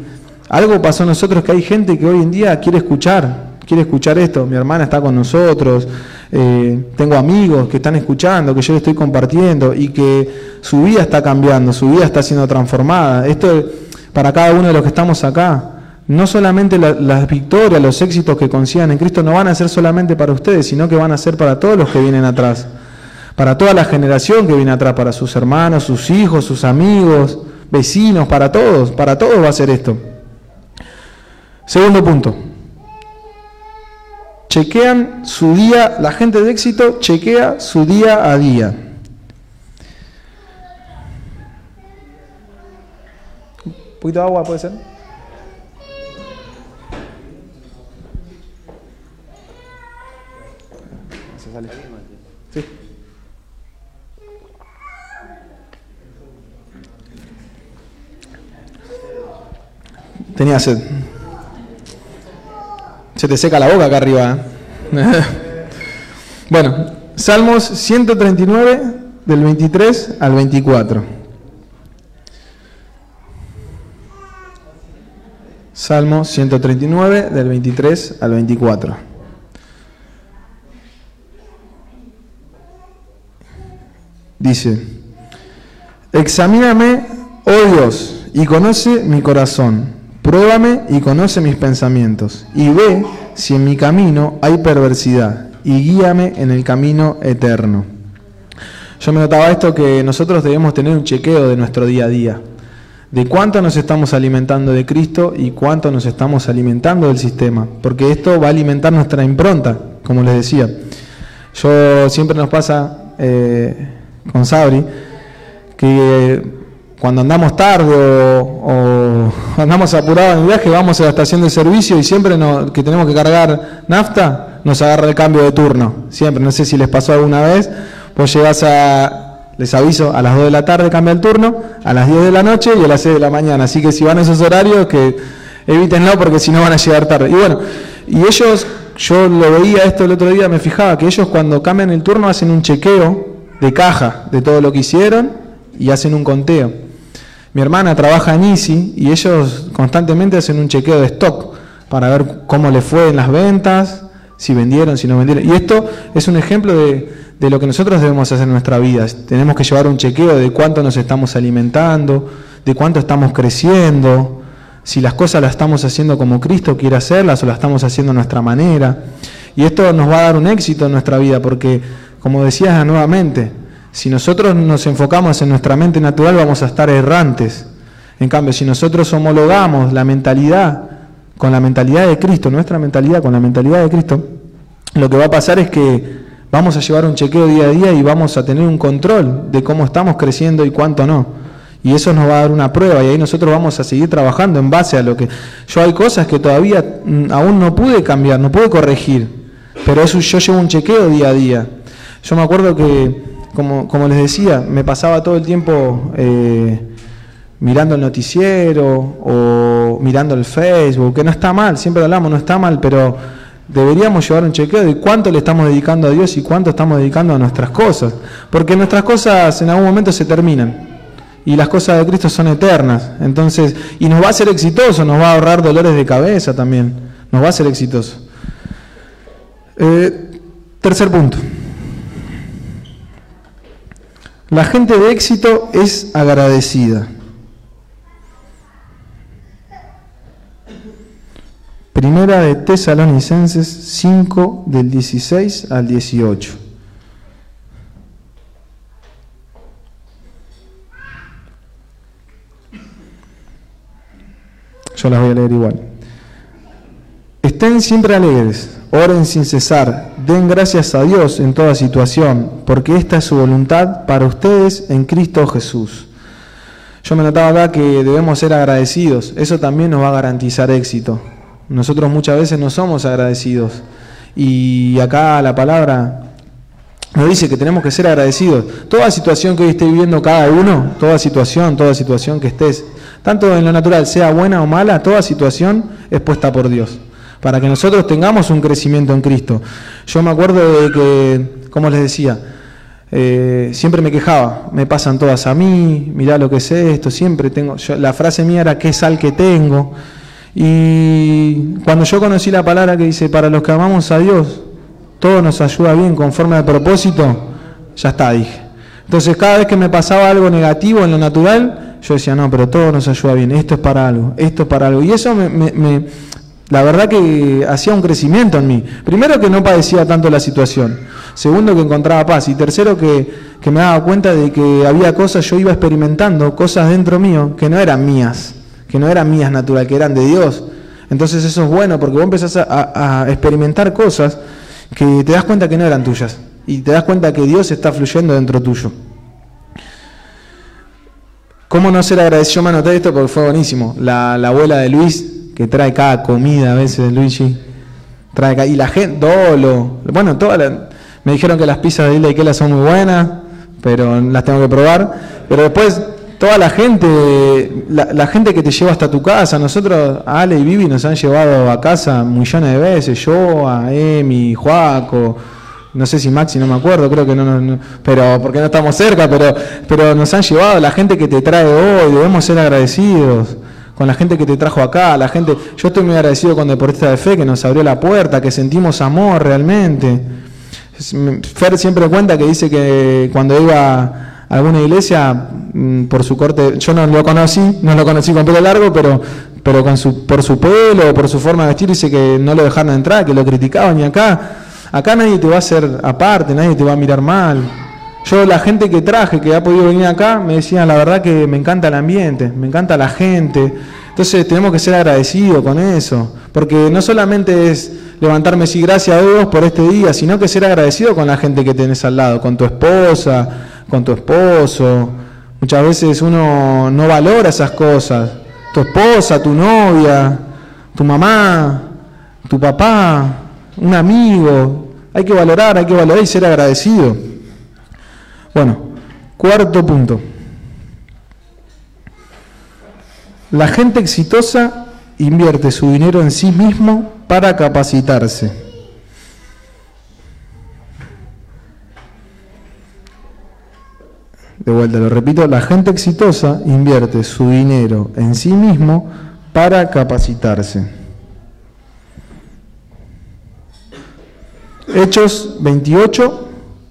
algo pasó a nosotros que hay gente que hoy en día quiere escuchar, quiere escuchar esto. Mi hermana está con nosotros, eh, tengo amigos que están escuchando, que yo le estoy compartiendo y que su vida está cambiando, su vida está siendo transformada. Esto para cada uno de los que estamos acá no solamente las victorias, los éxitos que consigan en Cristo no van a ser solamente para ustedes, sino que van a ser para todos los que vienen atrás, para toda la generación que viene atrás, para sus hermanos, sus hijos, sus amigos, vecinos, para todos, para todos va a ser esto. Segundo punto. Chequean su día, la gente de éxito chequea su día a día. Poquito de agua puede ser. Tenía sed. Se te seca la boca acá arriba. ¿eh? [laughs] bueno, Salmos 139 del 23 al 24. Salmo 139 del 23 al 24. Dice, examíname, oh Dios, y conoce mi corazón Pruébame y conoce mis pensamientos, y ve si en mi camino hay perversidad, y guíame en el camino eterno. Yo me notaba esto que nosotros debemos tener un chequeo de nuestro día a día, de cuánto nos estamos alimentando de Cristo y cuánto nos estamos alimentando del sistema, porque esto va a alimentar nuestra impronta, como les decía. Yo siempre nos pasa eh, con Sabri que cuando andamos tarde o, [laughs] andamos apurados en el viaje, vamos a la estación de servicio y siempre que tenemos que cargar nafta, nos agarra el cambio de turno. Siempre, no sé si les pasó alguna vez, pues llegas a, les aviso, a las 2 de la tarde cambia el turno, a las 10 de la noche y a las 6 de la mañana. Así que si van a esos horarios, que evítenlo porque si no van a llegar tarde. Y bueno, y ellos, yo lo veía esto el otro día, me fijaba que ellos cuando cambian el turno hacen un chequeo de caja de todo lo que hicieron y hacen un conteo. Mi hermana trabaja en Easy y ellos constantemente hacen un chequeo de stock para ver cómo le fue en las ventas, si vendieron, si no vendieron. Y esto es un ejemplo de, de lo que nosotros debemos hacer en nuestra vida. Tenemos que llevar un chequeo de cuánto nos estamos alimentando, de cuánto estamos creciendo, si las cosas las estamos haciendo como Cristo quiere hacerlas o las estamos haciendo a nuestra manera. Y esto nos va a dar un éxito en nuestra vida porque, como decías nuevamente, si nosotros nos enfocamos en nuestra mente natural vamos a estar errantes. En cambio, si nosotros homologamos la mentalidad con la mentalidad de Cristo, nuestra mentalidad con la mentalidad de Cristo, lo que va a pasar es que vamos a llevar un chequeo día a día y vamos a tener un control de cómo estamos creciendo y cuánto no. Y eso nos va a dar una prueba y ahí nosotros vamos a seguir trabajando en base a lo que... Yo hay cosas que todavía mm, aún no pude cambiar, no pude corregir, pero eso yo llevo un chequeo día a día. Yo me acuerdo que como, como les decía, me pasaba todo el tiempo eh, mirando el noticiero o mirando el Facebook, que no está mal, siempre hablamos, no está mal, pero deberíamos llevar un chequeo de cuánto le estamos dedicando a Dios y cuánto estamos dedicando a nuestras cosas, porque nuestras cosas en algún momento se terminan y las cosas de Cristo son eternas, entonces, y nos va a ser exitoso, nos va a ahorrar dolores de cabeza también, nos va a ser exitoso. Eh, tercer punto. La gente de éxito es agradecida. Primera de Tesalonicenses 5 del 16 al 18. Yo las voy a leer igual. Estén siempre alegres, oren sin cesar, den gracias a Dios en toda situación, porque esta es su voluntad para ustedes en Cristo Jesús. Yo me notaba acá que debemos ser agradecidos, eso también nos va a garantizar éxito. Nosotros muchas veces no somos agradecidos y acá la palabra nos dice que tenemos que ser agradecidos. Toda situación que hoy esté viviendo cada uno, toda situación, toda situación que estés, tanto en lo natural, sea buena o mala, toda situación es puesta por Dios para que nosotros tengamos un crecimiento en Cristo. Yo me acuerdo de que, como les decía, eh, siempre me quejaba, me pasan todas a mí, mirá lo que es esto, siempre tengo, la frase mía era qué sal que tengo. Y cuando yo conocí la palabra que dice, para los que amamos a Dios, todo nos ayuda bien conforme al propósito, ya está, dije. Entonces cada vez que me pasaba algo negativo en lo natural, yo decía, no, pero todo nos ayuda bien, esto es para algo, esto es para algo. Y eso me, me la verdad que hacía un crecimiento en mí. Primero que no padecía tanto la situación. Segundo que encontraba paz. Y tercero que, me daba cuenta de que había cosas, yo iba experimentando cosas dentro mío que no eran mías, que no eran mías natural, que eran de Dios. Entonces eso es bueno porque vos empezás a, experimentar cosas que te das cuenta que no eran tuyas. Y te das cuenta que Dios está fluyendo dentro tuyo. ¿Cómo no ser agradecido? Yo me anoté esto porque fue buenísimo. La, la abuela de Luis que trae cada comida a veces, Luigi. Trae y la gente, Dolo, bueno, todas me dijeron que las pizzas de Isla Ikela son muy buenas, pero las tengo que probar. Pero después, toda la gente, la, gente que te lleva hasta tu casa, nosotros, Ale y Vivi nos han llevado a casa millones de veces, yo, a Emi, Juaco, no sé si Maxi, no me acuerdo, creo que no, no, pero porque no estamos cerca, pero, pero nos han llevado, la gente que te trae hoy, debemos ser agradecidos con la gente que te trajo acá, la gente. Yo estoy muy agradecido con Deportista de Fe que nos abrió la puerta, que sentimos amor realmente. Fer siempre cuenta que dice que cuando iba alguna iglesia, mm, por su corte, yo no lo conocí, no lo conocí con pelo largo, pero, pero con su, por su pelo, por su forma de vestir, dice que no lo dejaron entrar, que lo criticaban. Y acá, acá nadie te va a hacer aparte, nadie te va a mirar mal. Yo, la gente que traje, que ha podido venir acá, me decían la verdad que me encanta el ambiente, me encanta la gente. Entonces tenemos que ser agradecidos con eso, porque no solamente es levantarme y gracias a Dios por este día, sino que ser agradecido con la gente que tenés al lado, con tu esposa, con tu esposo. Muchas veces uno no valora esas cosas. Tu esposa, tu novia, tu mamá, tu papá, un amigo. Hay que valorar, hay que valorar y ser agradecido. Bueno, cuarto punto. La gente exitosa invierte su dinero en sí mismo para capacitarse. De vuelta, lo repito, la gente exitosa invierte su dinero en sí mismo para capacitarse. Hechos 28,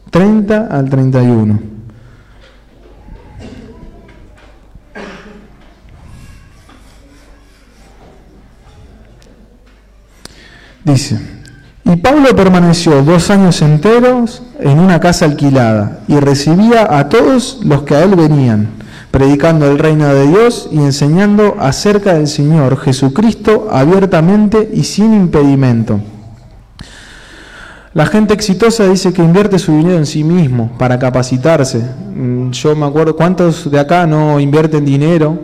30 al 31. Dice, y Pablo permaneció dos años enteros en una casa alquilada y recibía a todos los que a él venían, predicando el reino de Dios y enseñando acerca del Señor Jesucristo abiertamente y sin impedimento. La gente exitosa dice que invierte su dinero en sí mismo para capacitarse. Mm, yo me acuerdo, ¿cuántos de acá no invierten dinero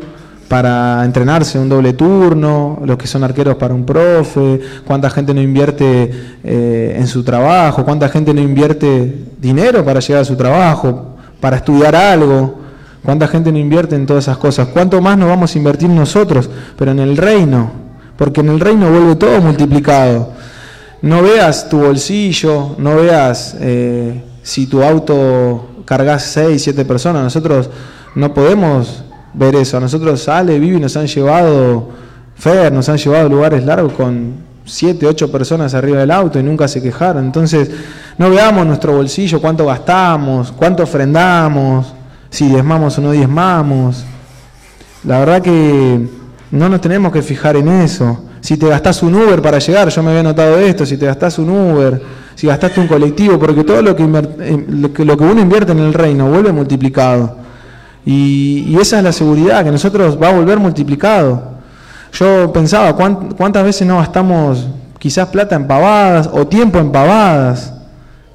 para entrenarse un doble turno? Los que son arqueros para un profe. ¿Cuánta gente no invierte eh, en su trabajo? ¿Cuánta gente no invierte dinero para llegar a su trabajo? Para estudiar algo. ¿Cuánta gente no invierte en todas esas cosas? ¿Cuánto más nos vamos a invertir nosotros? Pero en el reino. Porque en el reino vuelve todo multiplicado no veas tu bolsillo, no veas eh, si tu auto cargas 6, 7 personas. Nosotros no podemos ver eso. Nosotros sale, vive y nos han llevado, Fer, nos han llevado a lugares largos con 7, 8 personas arriba del auto y nunca se quejaron. Entonces, no veamos nuestro bolsillo, cuánto gastamos, cuánto ofrendamos, si diezmamos o no diezmamos. La verdad que no nos tenemos que fijar en eso si te gastás un Uber para llegar, yo me había notado esto, si te gastás un Uber, si gastaste un colectivo, porque todo lo que, eh, lo que, uno invierte en el reino vuelve multiplicado. Y, esa es la seguridad, que nosotros va a volver multiplicado. Yo pensaba, ¿cuántas veces no gastamos quizás plata en pavadas o tiempo en pavadas,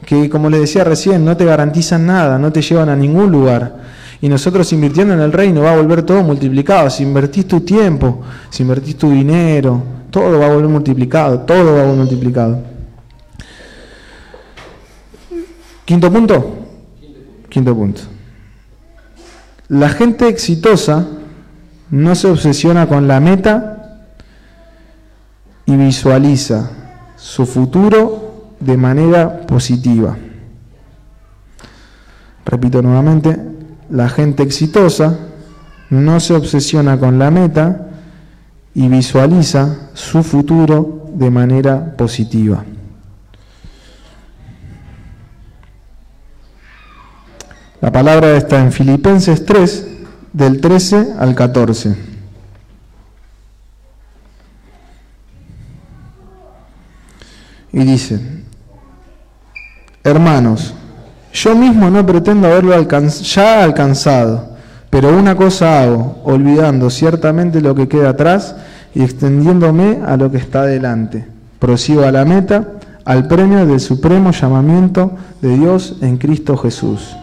que como les decía recién, no te garantizan nada, no te llevan a ningún lugar. Y nosotros invirtiendo en el reino va a volver todo multiplicado. Si invertís tu tiempo, si invertís tu dinero, todo va a volver multiplicado, todo va a volver multiplicado. Quinto punto. Quinto punto. La gente exitosa no se obsesiona con la meta y visualiza su futuro de manera positiva. Repito nuevamente, la gente exitosa no se obsesiona con la meta y visualiza su futuro de manera positiva. La palabra está en Filipenses 3, del 13 al 14. Y dice, hermanos, yo mismo no pretendo haberlo ya alcanzado, pero una cosa hago, olvidando ciertamente lo que queda atrás y extendiéndome a lo que está delante. Prosigo a la meta, al premio del supremo llamamiento de Dios en Cristo Jesús.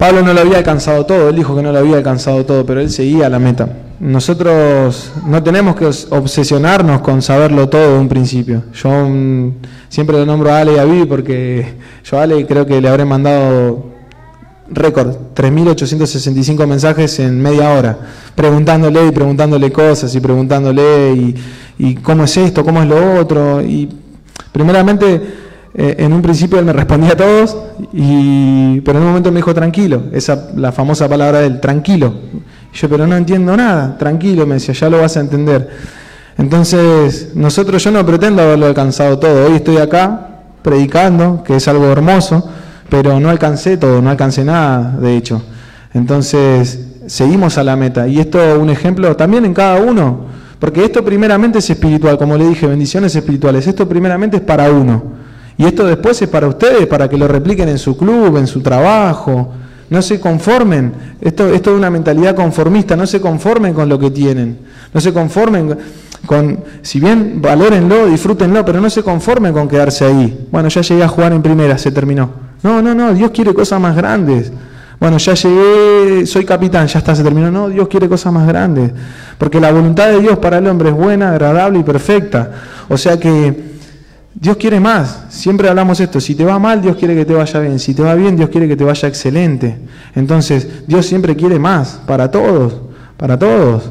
Pablo no lo había alcanzado todo, él dijo que no lo había alcanzado todo, pero él seguía la meta. Nosotros no tenemos que obsesionarnos con saberlo todo de un principio. Yo mm, siempre lo nombro a Ale y a Vivi porque yo a Ale creo que le habré mandado récord, 3.865 mensajes en media hora, preguntándole y preguntándole cosas y preguntándole y, y cómo es esto, cómo es lo otro. Y primeramente eh, en un principio él me respondía a todos, y, pero en un momento me dijo tranquilo, esa la famosa palabra de él, tranquilo. yo, pero no entiendo nada, tranquilo, me decía, ya lo vas a entender. Entonces, nosotros, yo no pretendo haberlo alcanzado todo, hoy estoy acá predicando, que es algo hermoso, pero no alcancé todo, no alcancé nada, de hecho. Entonces, seguimos a la meta. Y esto es un ejemplo también en cada uno, porque esto primeramente es espiritual, como le dije, bendiciones espirituales, esto primeramente es para uno. Y esto después es para ustedes, para que lo repliquen en su club, en su trabajo. No se conformen. Esto, es una mentalidad conformista. No se conformen con lo que tienen. No se conformen con, si bien valórenlo, disfrútenlo, pero no se conformen con quedarse ahí. Bueno, ya llegué a jugar en primera, se terminó. No, no, no, Dios quiere cosas más grandes. Bueno, ya llegué, soy capitán, ya está, se terminó. No, Dios quiere cosas más grandes. Porque la voluntad de Dios para el hombre es buena, agradable y perfecta. O sea que Dios quiere más, siempre hablamos esto, si te va mal, Dios quiere que te vaya bien, si te va bien, Dios quiere que te vaya excelente. Entonces, Dios siempre quiere más, para todos, para todos.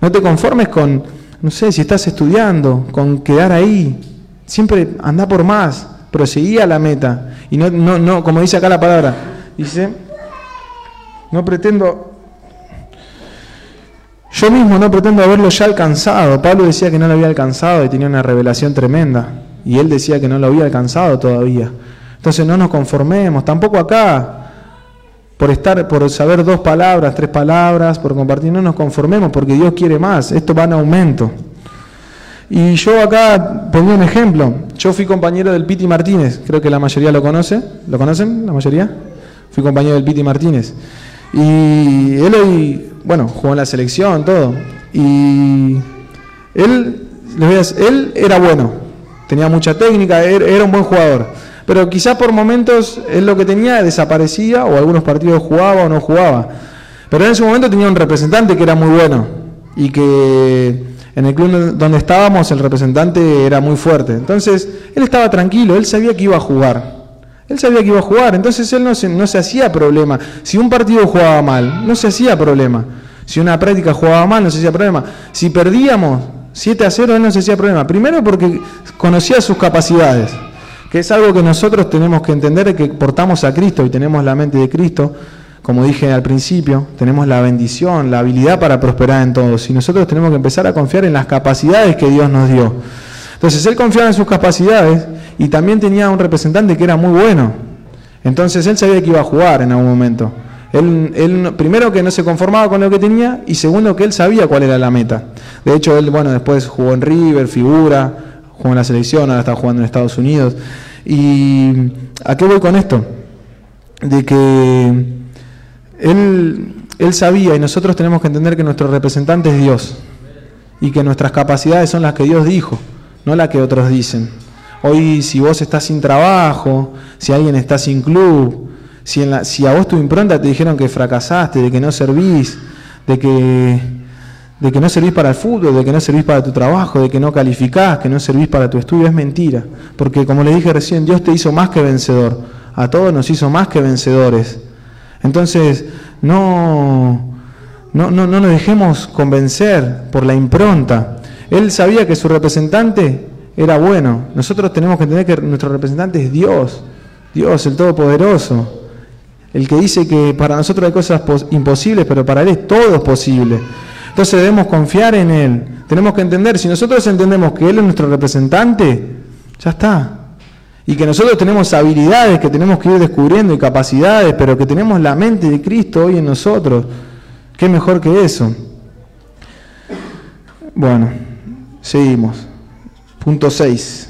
No te conformes con, no sé, si estás estudiando, con quedar ahí, siempre anda por más, proseguí a la meta. Y no, no, no, como dice acá la palabra, dice, no pretendo yo mismo no pretendo haberlo ya alcanzado. Pablo decía que no lo había alcanzado y tenía una revelación tremenda y él decía que no lo había alcanzado todavía. Entonces no nos conformemos, tampoco acá, por estar, por saber dos palabras, tres palabras, por compartir, no nos conformemos, porque Dios quiere más, esto va en aumento. Y yo acá pongo un ejemplo, yo fui compañero del Piti Martínez, creo que la mayoría lo conoce, ¿lo conocen la mayoría? Fui compañero del Piti Martínez. Y él hoy, bueno, jugó en la selección, todo. Y él, él era bueno, tenía mucha técnica, er, era un buen jugador. Pero quizás por momentos él lo que tenía desaparecía o algunos partidos jugaba o no jugaba. Pero en ese momento tenía un representante que era muy bueno y que en el club donde estábamos el representante era muy fuerte. Entonces él estaba tranquilo, él sabía que iba a jugar. Él sabía que iba a jugar, entonces él no se, no se hacía problema. Si un partido jugaba mal, no se hacía problema. Si una práctica jugaba mal, no se hacía problema. Si perdíamos, 7 a 0 él no se hacía problema. Primero porque conocía sus capacidades, que es algo que nosotros tenemos que entender que portamos a Cristo y tenemos la mente de Cristo. Como dije al principio, tenemos la bendición, la habilidad para prosperar en todos. Y nosotros tenemos que empezar a confiar en las capacidades que Dios nos dio. Entonces él confiaba en sus capacidades y también tenía un representante que era muy bueno. Entonces él sabía que iba a jugar en algún momento. Él, primero que no se conformaba con lo que tenía y segundo que él sabía cuál era la meta. De hecho, él, bueno, después jugó en River, figura, jugó en la selección, ahora está jugando en Estados Unidos. ¿Y a qué voy con esto? De que él, él sabía y nosotros tenemos que entender que nuestro representante es Dios y que nuestras capacidades son las que Dios dijo. no la que otros dicen. Hoy si vos estás sin trabajo, si alguien está sin club, si, en la, si a vos tu impronta te dijeron que fracasaste, de que no servís, de que, no servís para el fútbol, de que no servís para tu trabajo, de que no calificás, que no servís para tu estudio, es mentira. Porque como le dije recién, Dios te hizo más que vencedor. A todos nos hizo más que vencedores. Entonces, no, no, no, no nos dejemos convencer por la impronta. Él sabía que su representante era bueno. Nosotros tenemos que entender que nuestro representante es Dios, Dios el Todopoderoso. El que dice que para nosotros hay cosas imposibles, pero para Él es todo posible. Entonces debemos confiar en Él. Tenemos que entender, si nosotros entendemos que Él es nuestro representante, ya está. Y que nosotros tenemos habilidades que tenemos que ir descubriendo y capacidades, pero que tenemos la mente de Cristo hoy en nosotros. ¿Qué mejor que eso? Bueno, seguimos. Punto 6.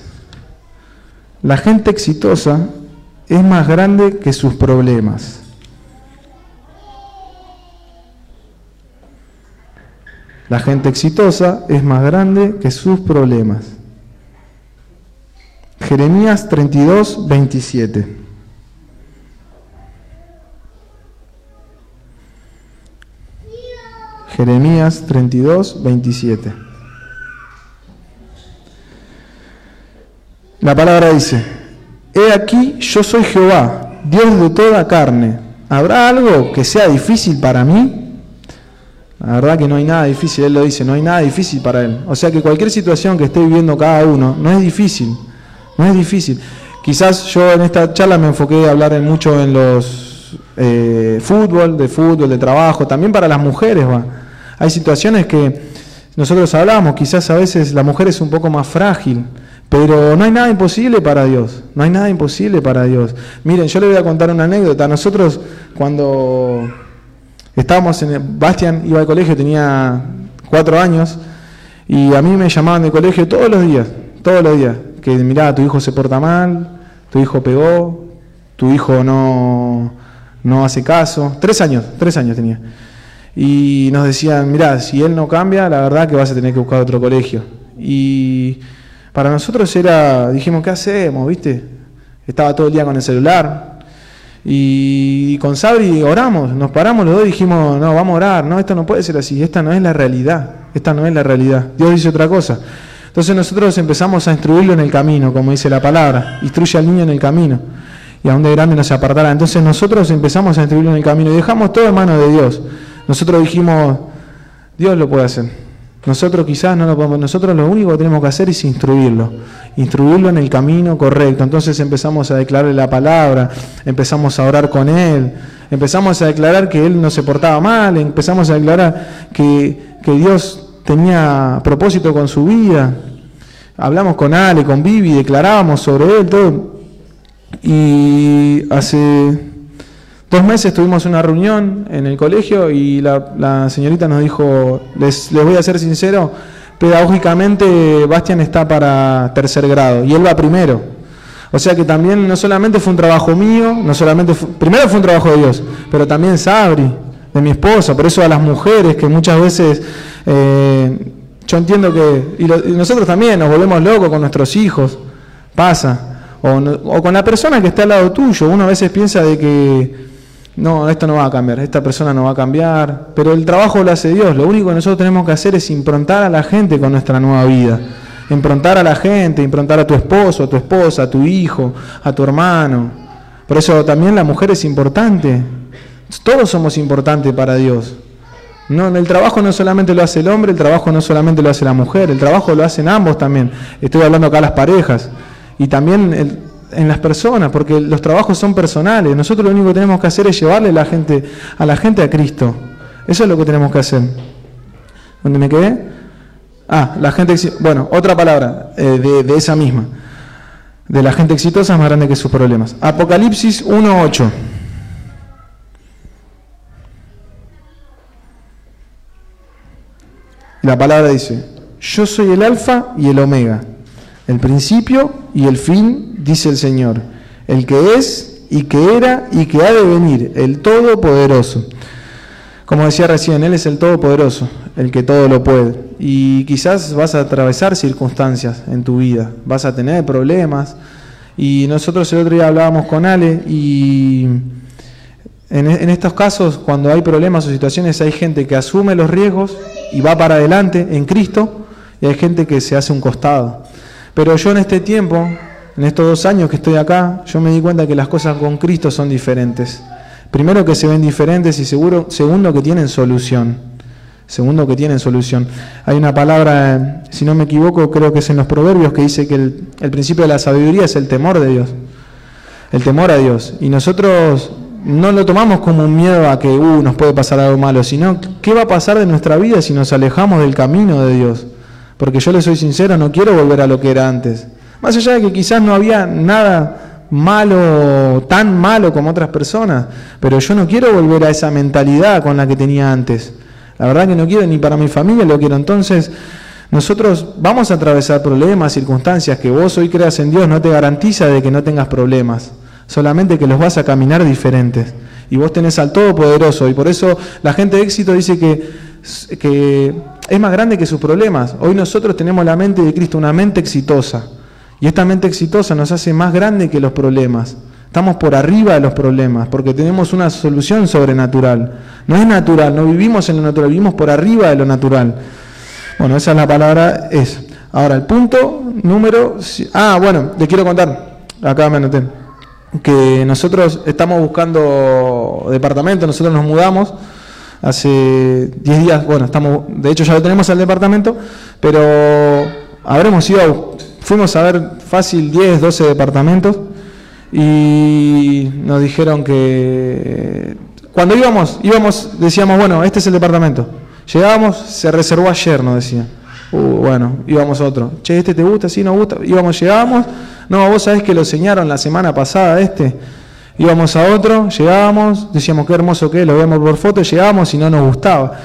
La gente exitosa es más grande que sus problemas. La gente exitosa es más grande que sus problemas. Jeremías 32, 27. Jeremías 32, 27. La palabra dice, He aquí, yo soy Jehová, Dios de toda carne. ¿Habrá algo que sea difícil para mí? La verdad que no hay nada difícil, Él lo dice, no hay nada difícil para Él. O sea que cualquier situación que esté viviendo cada uno no es difícil, no es difícil. Quizás yo en esta charla me enfoqué a hablar mucho en los eh, fútbol, de fútbol, de trabajo, también para las mujeres va. Hay situaciones que nosotros hablamos, quizás a veces la mujer es un poco más frágil, pero no hay nada imposible para Dios, no hay nada imposible para Dios. Miren, yo le voy a contar una anécdota. Nosotros cuando estábamos en... Bastian iba al colegio, tenía cuatro años, y a mí me llamaban de colegio todos los días, todos los días, que mirá, tu hijo se porta mal, tu hijo pegó, tu hijo no, no hace caso. Tres años, tres años tenía y nos decían, mira, si él no cambia, la verdad que vas a tener que buscar otro colegio. Y para nosotros era, dijimos, ¿qué hacemos? ¿Viste? Estaba todo el día con el celular. Y con Sabri oramos, nos paramos los dos y dijimos, no, vamos a orar, no, esto no puede ser así, esta no es la realidad, esta no es la realidad, Dios dice otra cosa. Entonces nosotros empezamos a instruirlo en el camino, como dice la palabra, instruye al niño en el camino, y a donde grande se apartará. Entonces nosotros empezamos a instruirlo en el camino y dejamos todo en manos de Dios. Nosotros dijimos, Dios lo puede hacer. Nosotros quizás no lo podemos, nosotros lo único que tenemos que hacer es instruirlo, instruirlo en el camino correcto. Entonces empezamos a declarar la palabra, empezamos a orar con él, empezamos a declarar que él no se portaba mal, empezamos a declarar que, que Dios tenía propósito con su vida. Hablamos con Ale, con Vivi, declarábamos sobre él todo. Y hace dos meses tuvimos una reunión en el colegio y la, señorita nos dijo, les, les, voy a ser sincero, pedagógicamente Bastian está para tercer grado y él va primero. O sea que también no solamente fue un trabajo mío, no solamente primero fue un trabajo de Dios, pero también Sabri, de mi esposa, por eso a las mujeres que muchas veces eh, yo entiendo que, y, nosotros también nos volvemos locos con nuestros hijos, pasa, o, o con la persona que está al lado tuyo, uno a veces piensa de que no, esto no va a cambiar, esta persona no va a cambiar, pero el trabajo lo hace Dios, lo único que nosotros tenemos que hacer es improntar a la gente con nuestra nueva vida, improntar a la gente, improntar a tu esposo, a tu esposa, a tu hijo, a tu hermano. Por eso también la mujer es importante, todos somos importantes para Dios. No, el trabajo no solamente lo hace el hombre, el trabajo no solamente lo hace la mujer, el trabajo lo hacen ambos también. Estoy hablando acá de las parejas. Y también el, en las personas, porque los trabajos son personales. Nosotros lo único que tenemos que hacer es llevarle a la gente a, la gente a Cristo. Eso es lo que tenemos que hacer. ¿Dónde me quedé? Ah, la gente, bueno, otra palabra eh, de, de, esa misma. De la gente exitosa es más grande que sus problemas. Apocalipsis 1.8. La palabra dice, yo soy el alfa y el omega, el principio y el fin dice el Señor, el que es y que era y que ha de venir, el Todopoderoso. Como decía recién, Él es el Todopoderoso. el que todo lo puede. Y quizás vas a atravesar circunstancias en tu vida, vas a tener problemas. Y nosotros el otro día hablábamos con Ale y en, en estos casos, cuando hay problemas o situaciones, hay gente que asume los riesgos y va para adelante en Cristo y hay gente que se hace un costado. Pero yo en este tiempo, en estos dos años que estoy acá, yo me di cuenta que las cosas con Cristo son diferentes. Primero que se ven diferentes y seguro, segundo que tienen solución. Segundo que tienen solución. Hay una palabra, si no me equivoco, creo que es en los proverbios, que dice que el, el principio de la sabiduría es el temor de Dios. El temor a Dios. Y nosotros no lo tomamos como un miedo a que uh, nos puede pasar algo malo, sino qué va a pasar de nuestra vida si nos alejamos del camino de Dios. Porque yo le soy sincero, no quiero volver a lo que era antes. Más allá de que quizás no había nada malo, tan malo como otras personas, pero yo no quiero volver a esa mentalidad con la que tenía antes. La verdad que no quiero ni para mi familia lo quiero. Entonces, nosotros vamos a atravesar problemas, circunstancias, que vos hoy creas en Dios no te garantiza de que no tengas problemas, solamente que los vas a caminar diferentes. Y vos tenés al Todopoderoso, y por eso la gente de éxito dice que, que es más grande que sus problemas. Hoy nosotros tenemos la mente de Cristo, una mente exitosa. Y esta mente exitosa nos hace más grande que los problemas. Estamos por arriba de los problemas porque tenemos una solución sobrenatural. No es natural, no vivimos en lo natural, vivimos por arriba de lo natural. Bueno, esa es la palabra es. Ahora, el punto número... Ah, bueno, te quiero contar, acá me anoté, que nosotros estamos buscando departamento, nosotros nos mudamos hace 10 días, bueno, estamos, de hecho ya lo tenemos al departamento, pero habremos ido a Fuimos a ver fácil 10, 12 departamentos y nos dijeron que cuando íbamos, íbamos, decíamos, bueno, este es el departamento. Llegábamos, se reservó ayer, nos decían. Uh, bueno, íbamos a otro. Che, ¿este te gusta? Sí, nos gusta. Íbamos, llegábamos. No, vos sabés que lo enseñaron la semana pasada este. Íbamos a otro, llegábamos, decíamos qué hermoso que es, lo vemos por foto, llegábamos y no nos gustaba.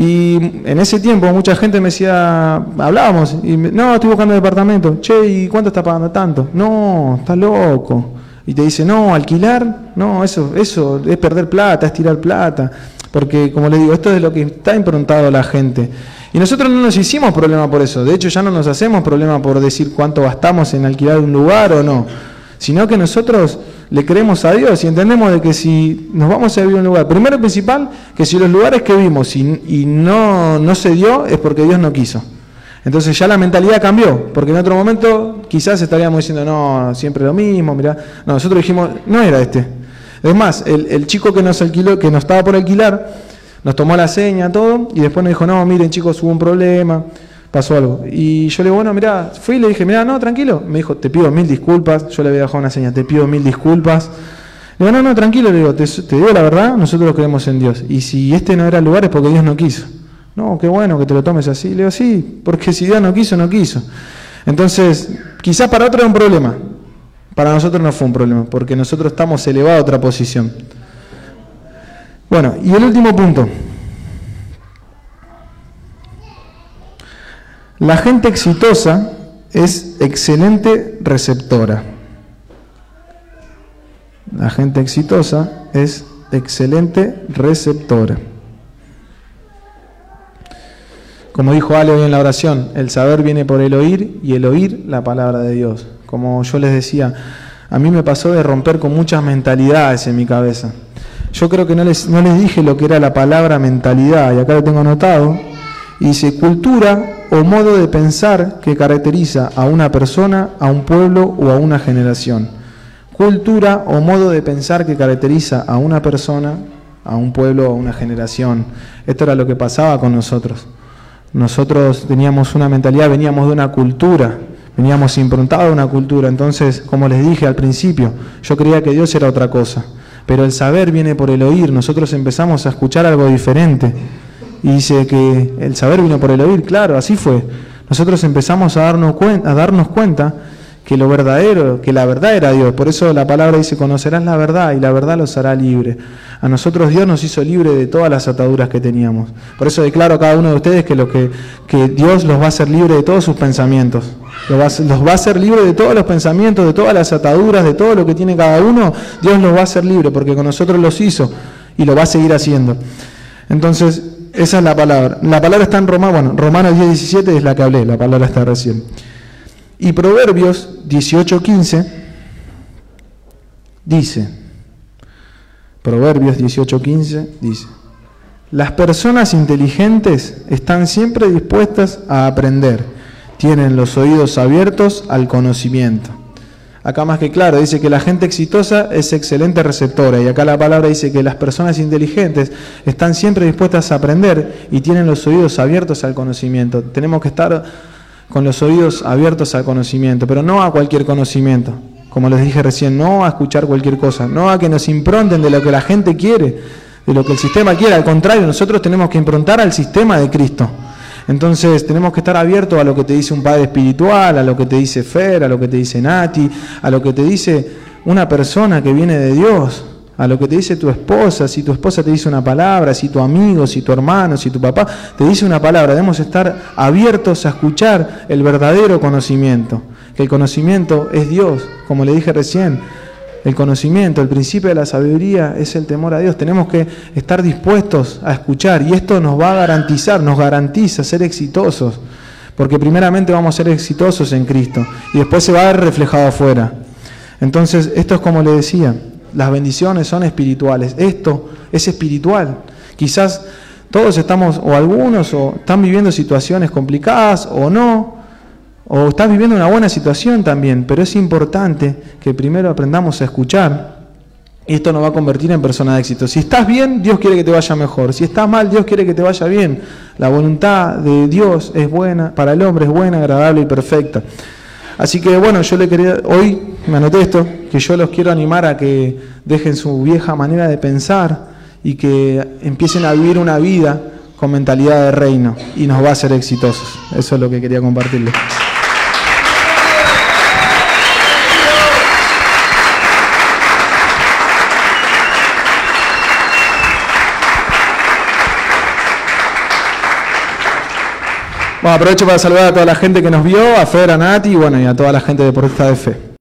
Y en ese tiempo mucha gente me decía, hablábamos, y no, estoy buscando departamento. Che, ¿y cuánto está pagando tanto? No, está loco. Y te dice, no, alquilar, no, eso, eso es perder plata, es tirar plata. Porque, como le digo, esto es lo que está improntado a la gente. Y nosotros no nos hicimos problema por eso. De hecho, ya no nos hacemos problema por decir cuánto gastamos en alquilar un lugar o no. Sino que nosotros le creemos a Dios y entendemos de que si nos vamos a vivir en un lugar, primero y principal, que si los lugares que vimos y, no, no se dio es porque Dios no quiso. Entonces ya la mentalidad cambió, porque en otro momento quizás estaríamos diciendo, no, siempre lo mismo, mira, no, nosotros dijimos, no era este. Es más, el, el, chico que nos alquiló, que nos estaba por alquilar, nos tomó la seña, todo, y después nos dijo, no, miren chicos, hubo un problema, pasó algo. Y yo le digo, bueno, mira, fui y le dije, mira, no, tranquilo. Me dijo, te pido mil disculpas. Yo le había dejado una señal, te pido mil disculpas. Le digo, no, no, tranquilo, le digo, te, digo la verdad, nosotros creemos en Dios. Y si este no era el lugar es porque Dios no quiso. No, qué bueno que te lo tomes así. Le digo, sí, porque si Dios no quiso, no quiso. Entonces, quizás para otro era un problema. Para nosotros no fue un problema, porque nosotros estamos elevados a otra posición. Bueno, y el último punto. La gente exitosa es excelente receptora. La gente exitosa es excelente receptora. Como dijo Ale hoy en la oración, el saber viene por el oír y el oír la palabra de Dios. Como yo les decía, a mí me pasó de romper con muchas mentalidades en mi cabeza. Yo creo que no les, no les dije lo que era la palabra mentalidad, y acá lo tengo anotado. Y dice, cultura o modo de pensar que caracteriza a una persona, a un pueblo o a una generación. Cultura o modo de pensar que caracteriza a una persona, a un pueblo o a una generación. Esto era lo que pasaba con nosotros. Nosotros teníamos una mentalidad, veníamos de una cultura, veníamos improntados de una cultura. Entonces, como les dije al principio, yo creía que Dios era otra cosa. Pero el saber viene por el oír. Nosotros empezamos a escuchar algo diferente. Y dice que el saber vino por el oír, claro, así fue. Nosotros empezamos a darnos, cuenta, a darnos cuenta que lo verdadero, que la verdad era Dios. Por eso la palabra dice, conocerás la verdad y la verdad los hará libre. A nosotros Dios nos hizo libre de todas las ataduras que teníamos. Por eso declaro a cada uno de ustedes que, lo que, que Dios los va a hacer libre de todos sus pensamientos. Los va, los va a hacer libre de todos los pensamientos, de todas las ataduras, de todo lo que tiene cada uno. Dios los va a hacer libre porque con nosotros los hizo y lo va a seguir haciendo. Entonces, Esa es la palabra. La palabra está en Romanos, bueno, Romanos 10, 17 es la que hablé, la palabra está recién. Y Proverbios 18, 15 dice, Proverbios 18, 15 dice, las personas inteligentes están siempre dispuestas a aprender, tienen los oídos abiertos al conocimiento. Acá más que claro, dice que la gente exitosa es excelente receptora y acá la palabra dice que las personas inteligentes están siempre dispuestas a aprender y tienen los oídos abiertos al conocimiento. Tenemos que estar con los oídos abiertos al conocimiento, pero no a cualquier conocimiento. Como les dije recién, no a escuchar cualquier cosa, no a que nos impronten de lo que la gente quiere, de lo que el sistema quiere. Al contrario, nosotros tenemos que improntar al sistema de Cristo. Entonces tenemos que estar abiertos a lo que te dice un padre espiritual, a lo que te dice Fer, a lo que te dice Nati, a lo que te dice una persona que viene de Dios, a lo que te dice tu esposa, si tu esposa te dice una palabra, si tu amigo, si tu hermano, si tu papá te dice una palabra, debemos estar abiertos a escuchar el verdadero conocimiento, que el conocimiento es Dios, como le dije recién, el conocimiento, el principio de la sabiduría es el temor a Dios. Tenemos que estar dispuestos a escuchar y esto nos va a garantizar, nos garantiza ser exitosos. Porque primeramente vamos a ser exitosos en Cristo y después se va a ver reflejado afuera. Entonces, esto es como le decía, las bendiciones son espirituales. Esto es espiritual. Quizás todos estamos, o algunos, o están viviendo situaciones complicadas o no, o estás viviendo una buena situación también, pero es importante que primero aprendamos a escuchar y esto nos va a convertir en persona de éxito. Si estás bien, Dios quiere que te vaya mejor. Si estás mal, Dios quiere que te vaya bien. La voluntad de Dios es buena, para el hombre es buena, agradable y perfecta. Así que bueno, yo le quería, hoy me anoté esto, que yo los quiero animar a que dejen su vieja manera de pensar y que empiecen a vivir una vida con mentalidad de reino y nos va a hacer exitosos. Eso es lo que quería compartirles. Bueno, aprovecho para saludar a toda la gente que nos vio, a Fer, a Nati bueno, y a toda la gente deportista de fe.